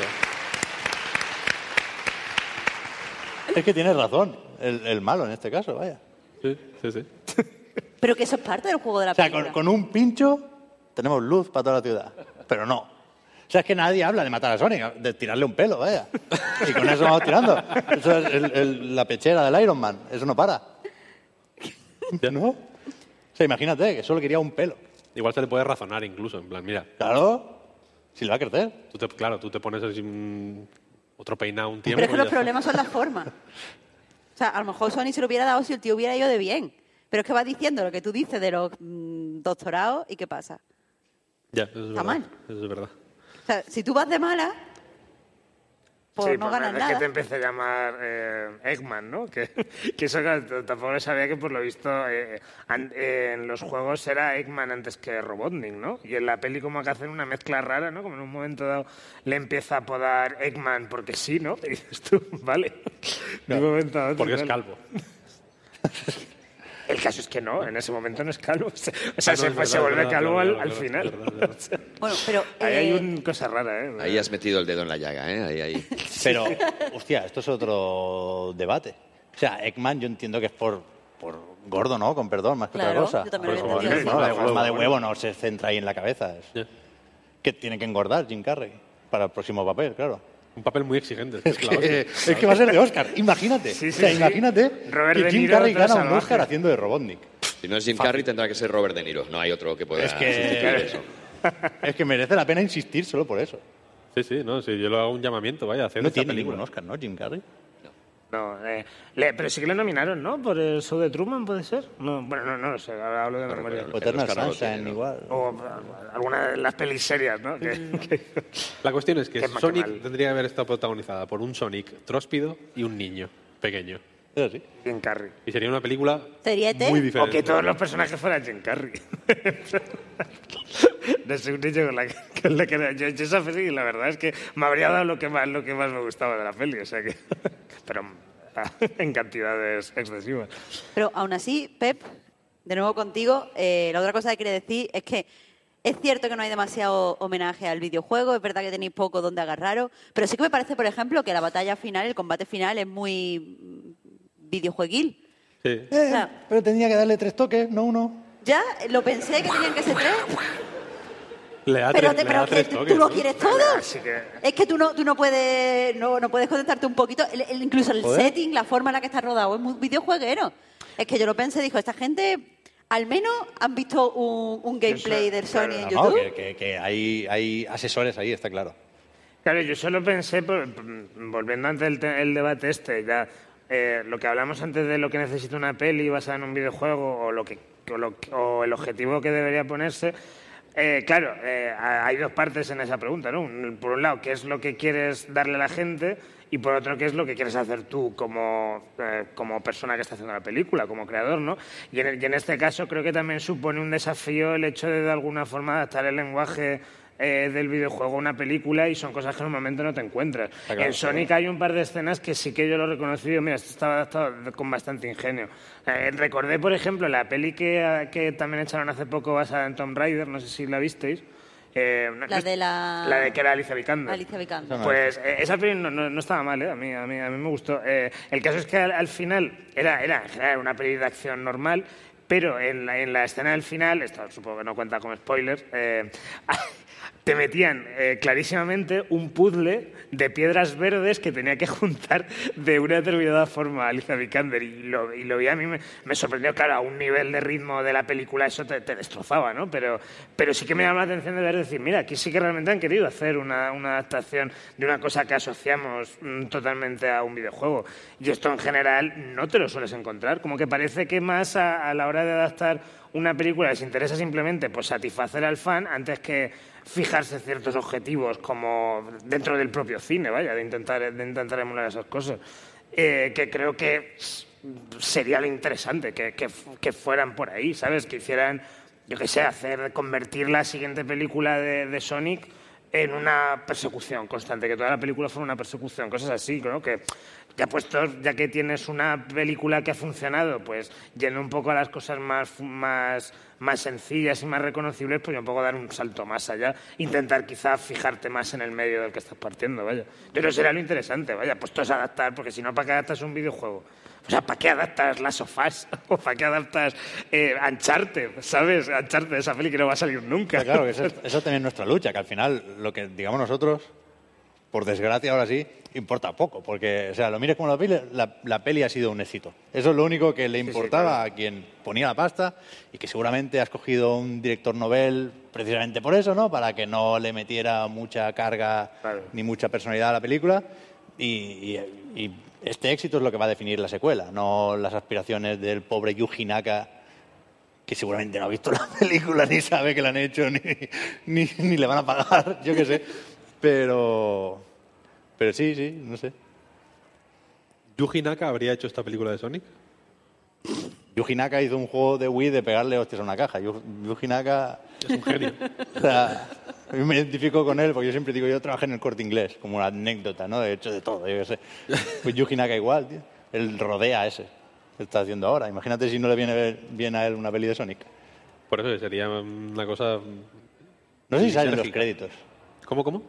Es que tienes razón. El, el malo en este caso, vaya. Sí, sí, sí. Pero que eso es parte del juego de la O sea, película. con, con un pincho tenemos luz para toda la ciudad. Pero no. O sea, es que nadie habla de matar a Sonic, de tirarle un pelo, vaya. Y con eso vamos tirando. Eso es el- el- la pechera del Iron Man. Eso no para. ¿Ya no? O sea, imagínate que solo quería un pelo. Igual se le puede razonar incluso, en plan, mira, Claro. Si le va a crecer. tú te, claro, tú te pones así un- otro peinado un tiempo. Pero es que los problemas son las formas. O sea, a lo mejor Sony se lo hubiera dado si el tío hubiera ido de bien. Pero es que va diciendo lo que tú dices de los mm, doctorados y ¿qué pasa? Ya, eso es Está verdad. mal. Eso es verdad. O sea, si tú vas de mala, pues Sí, no nada. que te empecé a llamar eh, Eggman, ¿no? Que, que eso t- tampoco sabía que por lo visto eh, an- eh, en los juegos era Eggman antes que Robotnik, ¿no? Y en la peli como que hacen una mezcla rara, ¿no? Como en un momento dado le empieza a apodar Eggman porque sí, ¿no? Y dices tú, vale. De un momento a otro, Porque es calvo. El caso es que no, en ese momento no es calvo. O sea, Ah, se, no, se es verdad, se vuelve verdad, calvo al, final. Bueno, pero... ahí hay eh, una cosa rara, ¿eh? Ahí has metido el dedo en la llaga, ¿eh? Ahí, ahí. Pero, hostia, esto es otro debate. O sea, Eggman yo entiendo que es por, por gordo, ¿no? Con perdón, más que Claro, otra cosa. yo también lo ¿no? La forma de huevo no se centra ahí en la cabeza. Es que tiene que engordar Jim Carrey para el próximo papel, claro. Un papel muy exigente. Es, Es la hostia. que, es que va a ser de Oscar, imagínate. Sí, sí, o sea, sí. imagínate Robert que De Jim Niro, Carrey gana un. Oscar haciendo de Robotnik. Si no es Jim Carrey, tendrá que ser Robert De Niro. No hay otro que pueda Es que- sustituir eso. Es que merece la pena insistir solo por eso. Sí, sí, no, sí, yo lo hago un llamamiento, vaya, hacer No esta tiene película. ningún Oscar, ¿no? Jim Carrey. No, eh, le- pero sí que le nominaron, ¿no? Por el show de Truman, ¿puede ser? No, bueno, no, no lo sé, ahora hablo de No memoria. O no lo Sunshine, tiene, ¿no? igual. O alguna de las pelis serias, ¿no? Que- que- La cuestión es que Sonic mal. tendría que haber estado protagonizada por un Sonic tróspido y un niño pequeño. Eso sí. Jim Carrey. Y sería una película muy O diferente. que todos los personajes fueran Jim Carrey. no sé, un niño con la que, con la que yo, yo esa peli, la verdad es que me habría dado lo que más, lo que más me gustaba de la peli, o sea que... Pero en cantidades excesivas. Pero aún así, Pep, de nuevo contigo, eh, la otra cosa que quería decir es que Es cierto que no hay demasiado homenaje al videojuego, es verdad que tenéis poco donde agarraros, pero sí que me parece, por ejemplo, que la batalla final, el combate final es muy videojueguil. Sí. Eh, sea- pero tenía que darle tres toques, no uno. Ya, lo pensé que tenían que ser tres, Le da pero, tres, te- le pero da que tres tú- toques, tú lo ¿no? quieres todo. Que... Es que tú no, tú no puedes no, no puedes conectarte un poquito. El- el- incluso el Joder. setting, la forma en la que está rodado, es muy videojueguero. Es que yo lo pensé, dijo, esta gente al menos han visto un, un gameplay del Sony en No, YouTube. que, que- que hay, hay asesores ahí, está claro. Claro, yo solo pensé, por- volviendo ante el, el debate este, ya eh, lo que hablamos antes de lo que necesita una peli basada en un videojuego o, lo que, o, lo que- o el objetivo que debería ponerse, eh, claro, eh, ha- hay dos partes en esa pregunta, ¿no? Por un lado, ¿qué es lo que quieres darle a la gente? Y por otro, ¿qué es lo que quieres hacer tú como, eh, como persona que está haciendo la película, como creador, ¿no? Y en, y en este caso creo que también supone un desafío el hecho de de alguna forma adaptar el lenguaje eh, del videojuego a una película y son cosas que normalmente no te encuentras. claro, en Sonic hay un par de escenas que sí que yo lo he reconocido, mira, esto estaba adaptado con bastante ingenio. Eh, recordé, por ejemplo, la peli que, que también echaron hace poco basada en Tomb Raider, no sé si la visteis. Eh, no- La de la- La de que era Alicia Vikander. Alicia Vikander. Pues eh, esa peli no, no- no estaba mal, ¿eh? A mí, a mí, a mí me gustó. Eh, el caso es que al, al final era, era en general una peli de acción normal, pero en la, en la escena del final, esto supongo que no cuenta como spoiler, eh, te metían eh, clarísimamente un puzzle de piedras verdes que tenía que juntar de una determinada forma Alicia Vikander y lo, y lo vi a mí me, sorprendió, claro, a un nivel de ritmo de la película eso te, destrozaba, ¿no? Pero, pero sí que me llama la atención de ver decir, mira, aquí sí que realmente han querido hacer una, una adaptación de una cosa que asociamos mm, totalmente a un videojuego. Y esto en general no te lo sueles encontrar, como que parece que más a, a la hora de adaptar una película les interesa simplemente pues satisfacer al fan antes que fijarse ciertos objetivos como dentro del propio cine, vaya, de intentar, de intentar emular esas cosas. Eh, que creo que sería lo interesante, que, que, que fueran por ahí, ¿sabes? Que hicieran, yo qué sé, hacer, convertir la siguiente película de, de Sonic en una persecución constante, que toda la película fuera una persecución, cosas así, ¿no? Que ya puestos, ya que tienes una película que ha funcionado, pues yendo un poco a las cosas más, más, más sencillas y más reconocibles, pues un poco dar un salto más allá, intentar quizá fijarte más en el medio del que estás partiendo, vaya. Pero será lo interesante, vaya, pues todo es adaptar, porque si no, ¿para qué adaptas un videojuego? O sea, ¿para qué adaptas las sofás? ¿O para qué adaptas eh, Uncharted? ¿Sabes? Uncharted, esa peli que no va a salir nunca. Claro, que esa, esa también es nuestra lucha, que al final lo que digamos nosotros, por desgracia ahora sí, importa poco, porque, o sea, lo mires como la peli, la, la peli ha sido un éxito. Eso es lo único que le importaba a quien ponía la pasta y que seguramente ha escogido un director novel precisamente por eso, ¿no? Para que no le metiera mucha carga Claro. ni mucha personalidad a la película y, y- y este éxito es lo que va a definir la secuela, no las aspiraciones del pobre Yuji Naka que seguramente no ha visto la película, ni sabe que la han hecho, ni, ni, ni le van a pagar, yo qué sé. Pero, pero sí, sí, no sé. ¿Yuji Naka habría hecho esta película de Sonic? Yuji Naka hizo un juego de Wii de pegarle hostias a una caja. Yu- Yuji Naka... Es un genio. O sea, a mí me identifico con él porque yo siempre digo, yo trabajé en el corte inglés, como una anécdota, ¿no? He hecho de todo, yo qué sé. Pues Yuji Naka igual, tío. Él rodea ese que está haciendo ahora. Imagínate si no le viene bien a él una peli de Sonic. Por eso sería una cosa... No sé si salen los créditos. ¿Cómo, cómo?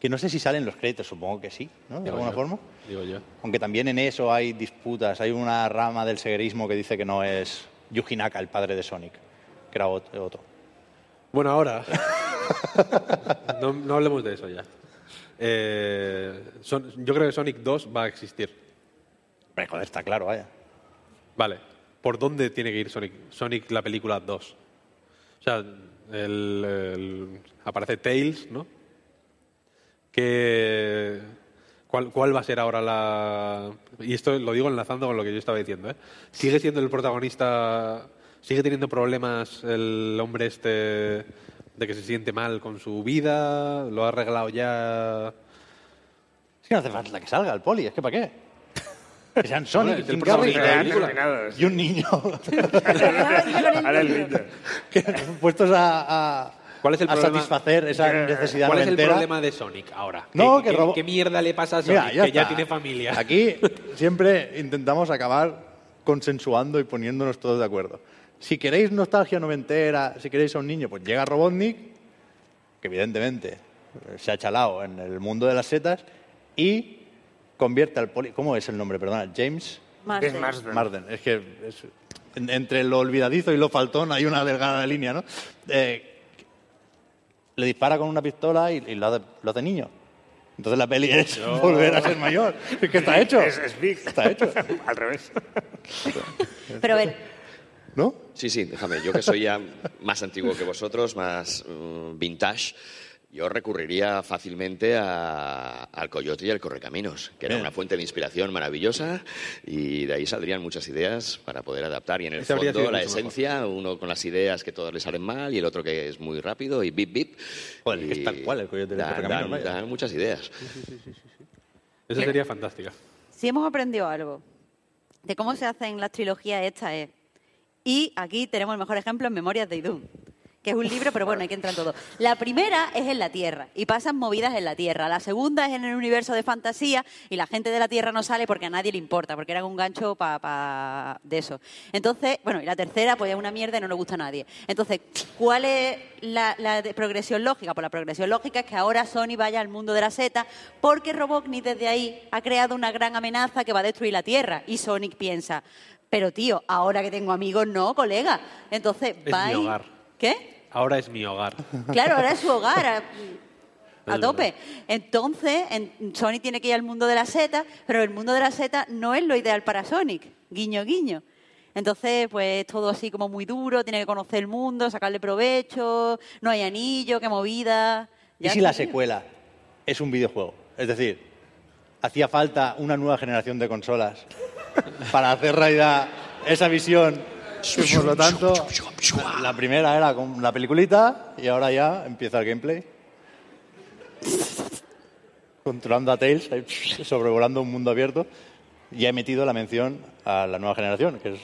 Que no sé si salen los créditos, supongo que sí, ¿no? De Digo alguna yo, forma. Digo yo. Aunque también en eso hay disputas. Hay una rama del seguerismo que dice que no es Yuji Naka, el padre de Sonic, que era ot- otro. Bueno, ahora... no, no hablemos de eso ya. Eh, Son- yo creo que Sonic 2 va a existir. Hombre, joder, está claro, vaya. Vale. ¿Por dónde tiene que ir Sonic, Sonic la película 2? O sea, el- el- aparece Tails, ¿no? Que, ¿cuál, ¿Cuál va a ser ahora la...? Y esto lo digo enlazando con lo que yo estaba diciendo, ¿eh? ¿Sigue siendo el protagonista... ¿Sigue teniendo problemas el hombre este de que se siente mal con su vida? ¿Lo ha arreglado ya...? Es que no hace falta que salga el poli, es que ¿para qué? Que sean Sonic, Bueno, es el Jim Carrey protagonista de la Ya película. terminados. y un niño Ahora el niño. que puestos a, a- ¿Cuál es el a problema? satisfacer esa necesidad ¿Cuál es el problema de Sonic ahora? No, ¿Qué, que qué- mierda le pasa a Sonic? Mira, ya que ya tiene familia. Aquí siempre intentamos acabar consensuando y poniéndonos todos de acuerdo. Si queréis nostalgia noventera, si queréis a un niño, pues llega Robotnik, que evidentemente eh, se ha chalado en el mundo de las setas, y convierte al poli... ¿Cómo es el nombre? Perdona, James Marsden. Es Marsden. Marden. Es que es- entre lo olvidadizo y lo faltón hay una delgada línea, ¿no? Eh, le dispara con una pistola y, y lo, hace, lo hace niño. Entonces la peli es volver a ser mayor. Es que está hecho. Es, es Big. Está hecho. Al revés. Pero a ver, ¿No? Sí, sí, déjame. Yo que soy ya más antiguo que vosotros, más mm, vintage, yo recurriría fácilmente a- al Coyote y al Correcaminos, que era Bien. una fuente de inspiración maravillosa y de ahí saldrían muchas ideas para poder adaptar. Y en el fondo, la mejor. esencia, uno con las ideas que todas le salen mal y el otro que es muy rápido y bip bip. Joder, Y es tal cual el Coyote y el Correcaminos, dan- muchas ideas. Esa sería fantástica. si hemos aprendido algo de cómo se hacen las trilogías estas es... Y aquí tenemos el mejor ejemplo en Memorias de Idún, que es un libro, pero bueno, hay que entrar en todo. La primera es en la Tierra y pasan movidas en la Tierra. La segunda es en el universo de fantasía y la gente de la Tierra no sale porque a nadie le importa, porque eran un gancho para de eso. Entonces, bueno, y la tercera pues es una mierda y no le gusta a nadie. Entonces, ¿cuál es la, progresión lógica? Pues la progresión lógica es que ahora Sony vaya al mundo de la seta porque Robotnik desde ahí ha creado una gran amenaza que va a destruir la Tierra y Sonic piensa... Pero tío, ahora que tengo amigos, no, colega. Entonces, Es va. ¿Qué? Ahora es mi hogar. Claro, ahora es su hogar. A, tope. Entonces, en- Sonic tiene que ir al mundo de la seta, pero el mundo de la seta no es lo ideal para Sonic. Guiño, guiño. Entonces, pues todo así como muy duro, tiene que conocer el mundo, sacarle provecho, no hay anillo, qué movida. ¿Y si la secuela es un videojuego? Es decir, hacía falta una nueva generación de consolas para hacer realidad esa visión. Y por lo tanto, la primera era con la peliculita y ahora ya empieza el gameplay. Controlando a Tails, sobrevolando un mundo abierto. Y he metido la mención a la nueva generación, que es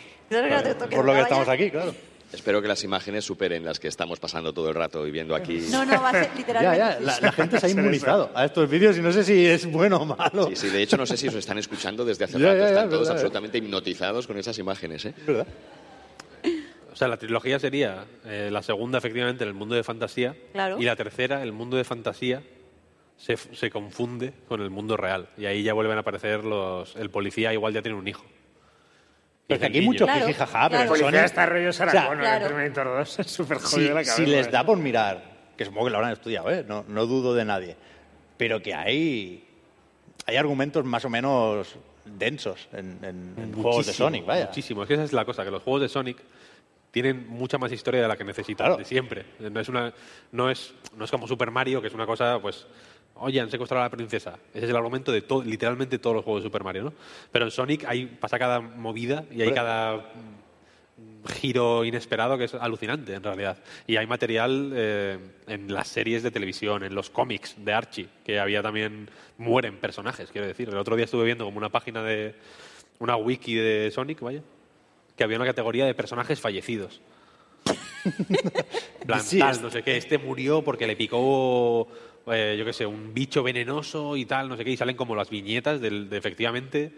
por lo que estamos ya. aquí, claro. Espero que las imágenes superen las que estamos pasando todo el rato viviendo aquí. No, no, va a ser Ya, literalmente. ya, la, la gente se ha inmunizado a estos vídeos y no sé si es bueno o malo. Sí, sí, de hecho no sé si os están escuchando desde hace Ya, rato. ya, ya, Están todos verdad, absolutamente hipnotizados con esas imágenes, ¿eh? Es verdad. O sea, la trilogía sería eh, la segunda, efectivamente, en el mundo de fantasía. Claro. Y la tercera, el mundo de fantasía, se, f- se confunde con el mundo real. Y ahí ya vuelven a aparecer los. El policía, igual ya tiene un hijo. Pero es que el aquí hay niño. mucho Claro, jaja, pero claro. Policía Sony- está rollo Sarah o sea, claro. Terminator 2. Es súper si, jodido la cabeza. si les da por mirar, que supongo que lo habrán estudiado, ¿eh? no, no dudo de nadie, pero que hay, hay argumentos más o menos densos en, en- en juegos de Sonic, vaya. Muchísimo. Es que esa es la cosa, que los juegos de Sonic tienen mucha más historia de la que necesitan, Claro. de siempre. No es, una, no, es, no es como Super Mario, que es una cosa, pues, oye, han secuestrado a la princesa. Ese es el argumento de to- literalmente todos los juegos de Super Mario, ¿no? Pero en Sonic hay, pasa cada movida y hay cada giro inesperado que es alucinante, en realidad. Y hay material eh, en las series de televisión, en los cómics de Archie, que había también, mueren personajes, quiero decir. El otro día estuve viendo como una página de, una wiki de Sonic, vaya, que había una categoría de personajes fallecidos. En plan, Sí, tal, no sé qué, este murió porque le picó, eh, yo qué sé, un bicho venenoso y tal, no sé qué, y salen como las viñetas del, de efectivamente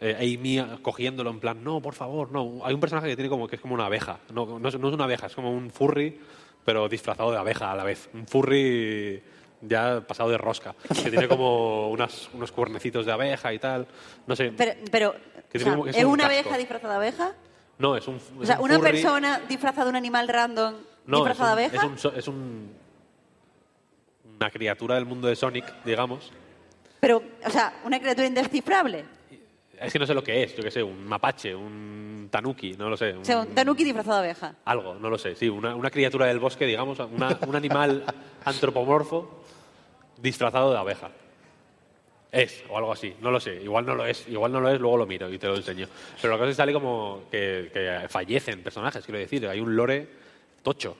eh, Amy cogiéndolo en plan, no, por favor, no. Hay un personaje que tiene como que es como una abeja, no, no, es, no es una abeja, es como un furry, pero disfrazado de abeja a la vez. Un furry ya pasado de rosca, que tiene como unas, unos cuernecitos de abeja y tal, no sé. Pero, pero Que o tiene sea, como- es ¿es un una casco. abeja disfrazada de abeja? No, es un. O sea, un una furry- persona disfrazada de un animal random No, disfrazada de es un, abeja. es un es un- una criatura del mundo de Sonic, digamos. Pero, o sea, una criatura indescifrable. Es que no sé lo que es, yo qué sé, un mapache, un tanuki, no lo sé. O sea, un tanuki disfrazado de abeja. Algo, no lo sé, sí, una, una criatura del bosque, digamos, una- un animal antropomorfo disfrazado de abeja. Es, o algo así, no lo sé, igual no lo es, igual no lo es, luego lo miro y te lo enseño. Pero la cosa es que sale como que, que fallecen personajes, quiero decir, hay un lore tocho.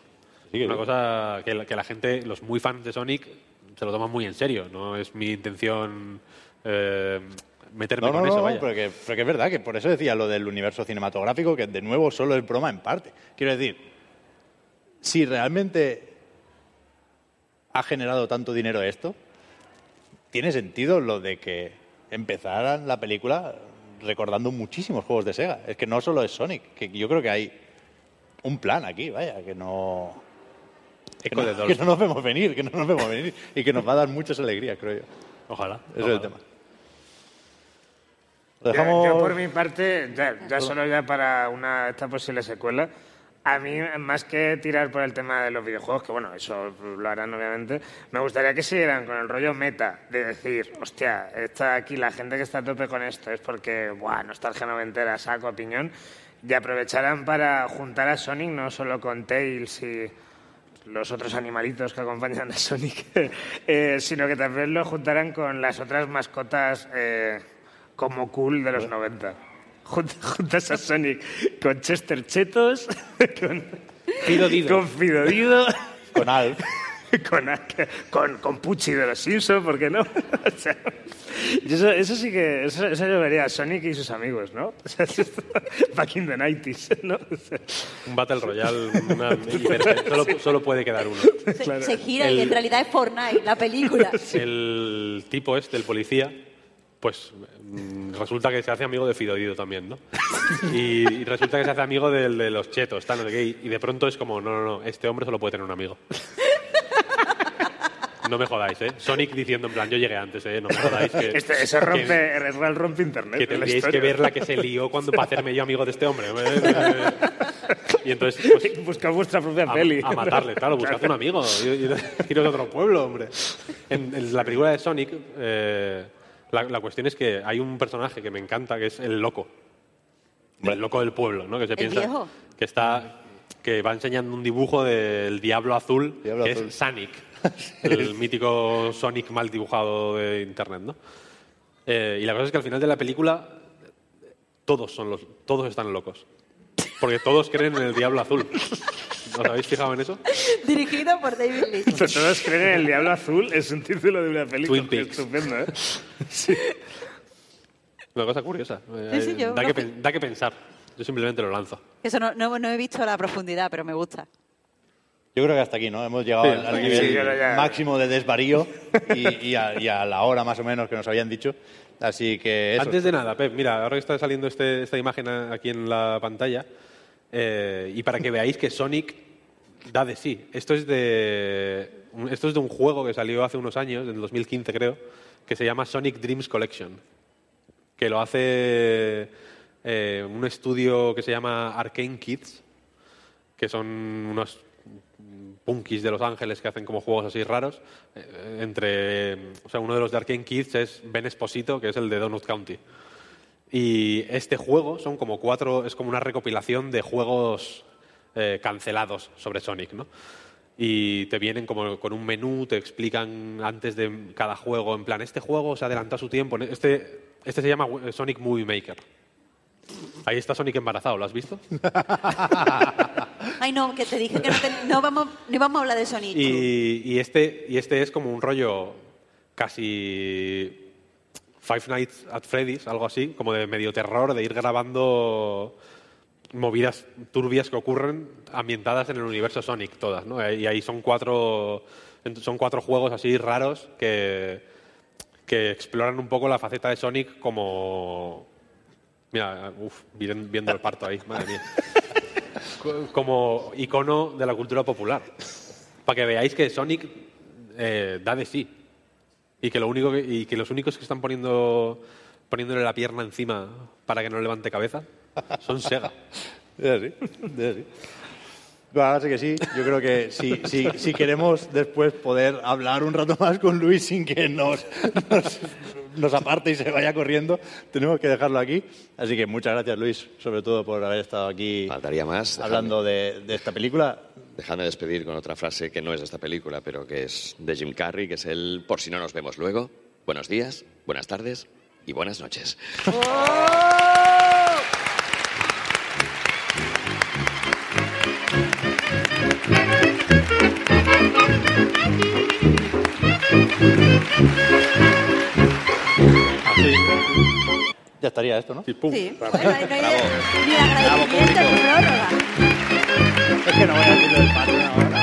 que una sí. cosa que la, que la gente, los muy fans de Sonic, se lo toman muy en serio, no es mi intención eh, meterme No, no, con no, eso, no, vaya. pero que, pero que es verdad, que por eso decía lo del universo cinematográfico, que de nuevo solo es broma en parte. Quiero decir, si realmente ha generado tanto dinero esto, tiene sentido lo de que empezaran la película recordando muchísimos juegos de Sega. Es que no solo es Sonic, que yo creo que hay un plan aquí, vaya, que no, que no, de que no nos vemos venir, que no nos vemos venir y que nos va a dar muchas alegrías, creo yo. Ojalá. Ese es el tema. Yo- dejamos... Yo, por mi parte, ya, ya solo ya para una, esta posible secuela, a mí, más que tirar por el tema de los videojuegos, que bueno, eso lo harán obviamente, me gustaría que siguieran con el rollo meta, de decir, hostia, está aquí la gente que está a tope con esto es porque, buah, nostalgia noventera, saco a piñón, y aprovecharan para juntar a Sonic no solo con Tails y los otros animalitos que acompañan a Sonic, eh, sino que también lo juntaran con las otras mascotas eh, como cool de los 90. Jun- Juntas a Sonic con Chester Chetos, con Fido Dido. con Fido Dido, Con Alf. con, con, con Pucci de los Simpsons, ¿por qué no? O sea, y eso, eso sí que, eso, eso yo vería a Sonic y sus amigos, ¿no? O sea, back in the 90s, ¿no? O sea, Un Battle Royale, una- solo, solo puede quedar uno. Se, se gira y en realidad es Fortnite, la película. El tipo este, el policía, pues mm, resulta que se hace amigo de Fidodido también, ¿no? Y, y resulta que se hace amigo del de los chetos, tal, no sé qué, y, y de pronto es como, no, no, no, este hombre solo puede tener un amigo. No me jodáis, ¿eh? Sonic diciendo en plan, yo llegué antes, ¿eh? No me jodáis. Que, Este- eso que- rompe, el real rompe internet. que en la tendríais que historia. ver la que se lió cuando para hacerme yo amigo de este hombre. Y entonces, pues, Buscar vuestra propia a, peli. a matarle, claro, buscad un amigo, ir- iros a otro pueblo, hombre. En, en la película de Sonic, eh, la, la cuestión es que hay un personaje que me encanta, que es el loco. El loco del pueblo, ¿no? Que se ¿El piensa viejo? que está que va enseñando un dibujo del diablo azul, Diablo que azul. es Sonic, el mítico Sonic mal dibujado de internet, ¿no? Eh, y la cosa es que al final de la película todos son los todos están locos. Porque todos creen en el diablo azul. ¿Os habéis fijado en eso? Dirigido por David Lynch. Todos creen en el Diablo Azul, es un título de una película. Twin Peaks. Estupendo, ¿eh? Una cosa curiosa. Sí, sí, Eh, yo da, que, da que pensar. Yo simplemente lo lanzo. Eso no, no, no he visto la profundidad, pero me gusta. Yo creo que hasta aquí, ¿no? Hemos llegado Sí, al, nivel Sí, ya- máximo de desvarío y, y a, y a la hora más o menos que nos habían dicho. Así que eso. Antes de nada, Pep, mira, ahora que está saliendo este- esta imagen a- aquí en la pantalla, eh, y para que veáis que Sonic da de sí. Esto es de, esto es de un juego que salió hace unos años, en el 2015 creo, que se llama Sonic Dreams Collection, que lo hace eh, un estudio que se llama Arcane Kids, que son unos punkis de Los Ángeles que hacen como juegos así raros. Eh, entre, o sea, uno de los de Arcane Kids es Ben Esposito, que es el de Donut County. Y este juego son como cuatro, es como una recopilación de juegos eh, cancelados sobre Sonic, ¿no? Y te vienen como con un menú, te explican antes de cada juego, en plan, este juego se adelantó a su tiempo. Este, este se llama Sonic Movie Maker. Ahí está Sonic embarazado, ¿lo has visto? Ay, no, que te dije que no, te- no vamos, no íbamos a hablar de Sonic. Y, y este, y este es como un rollo casi Five Nights at Freddy's, algo así, como de medio terror, de ir grabando movidas turbias que ocurren ambientadas en el universo Sonic, todas, ¿no? Y ahí son cuatro, son cuatro juegos así raros que, que exploran un poco la faceta de Sonic como... Mira, uf, viendo el parto ahí, madre mía co- como icono de la cultura popular. Para que veáis que Sonic eh, da de sí. Y que, lo único que, y que los únicos que están poniendo, poniéndole la pierna encima para que no levante cabeza son Sega. Es así, es así. Bueno, ahora sí que sí. Yo creo que si, si, si queremos después poder hablar un rato más con Luis sin que nos, nos, nos aparte y se vaya corriendo, tenemos que dejarlo aquí. Así que muchas gracias, Luis, sobre todo por haber estado aquí Faltaría más. hablando de, de esta película. Dejadme despedir con otra frase que no es de esta película, pero que es de Jim Carrey, que es el por si no nos vemos luego. Buenos días, buenas tardes y buenas noches. Así. Ya estaría esto, ¿no? Sí, no hay, no hay ni agradecimiento ni prórroga. Es que no voy a decirlo del parto ahora.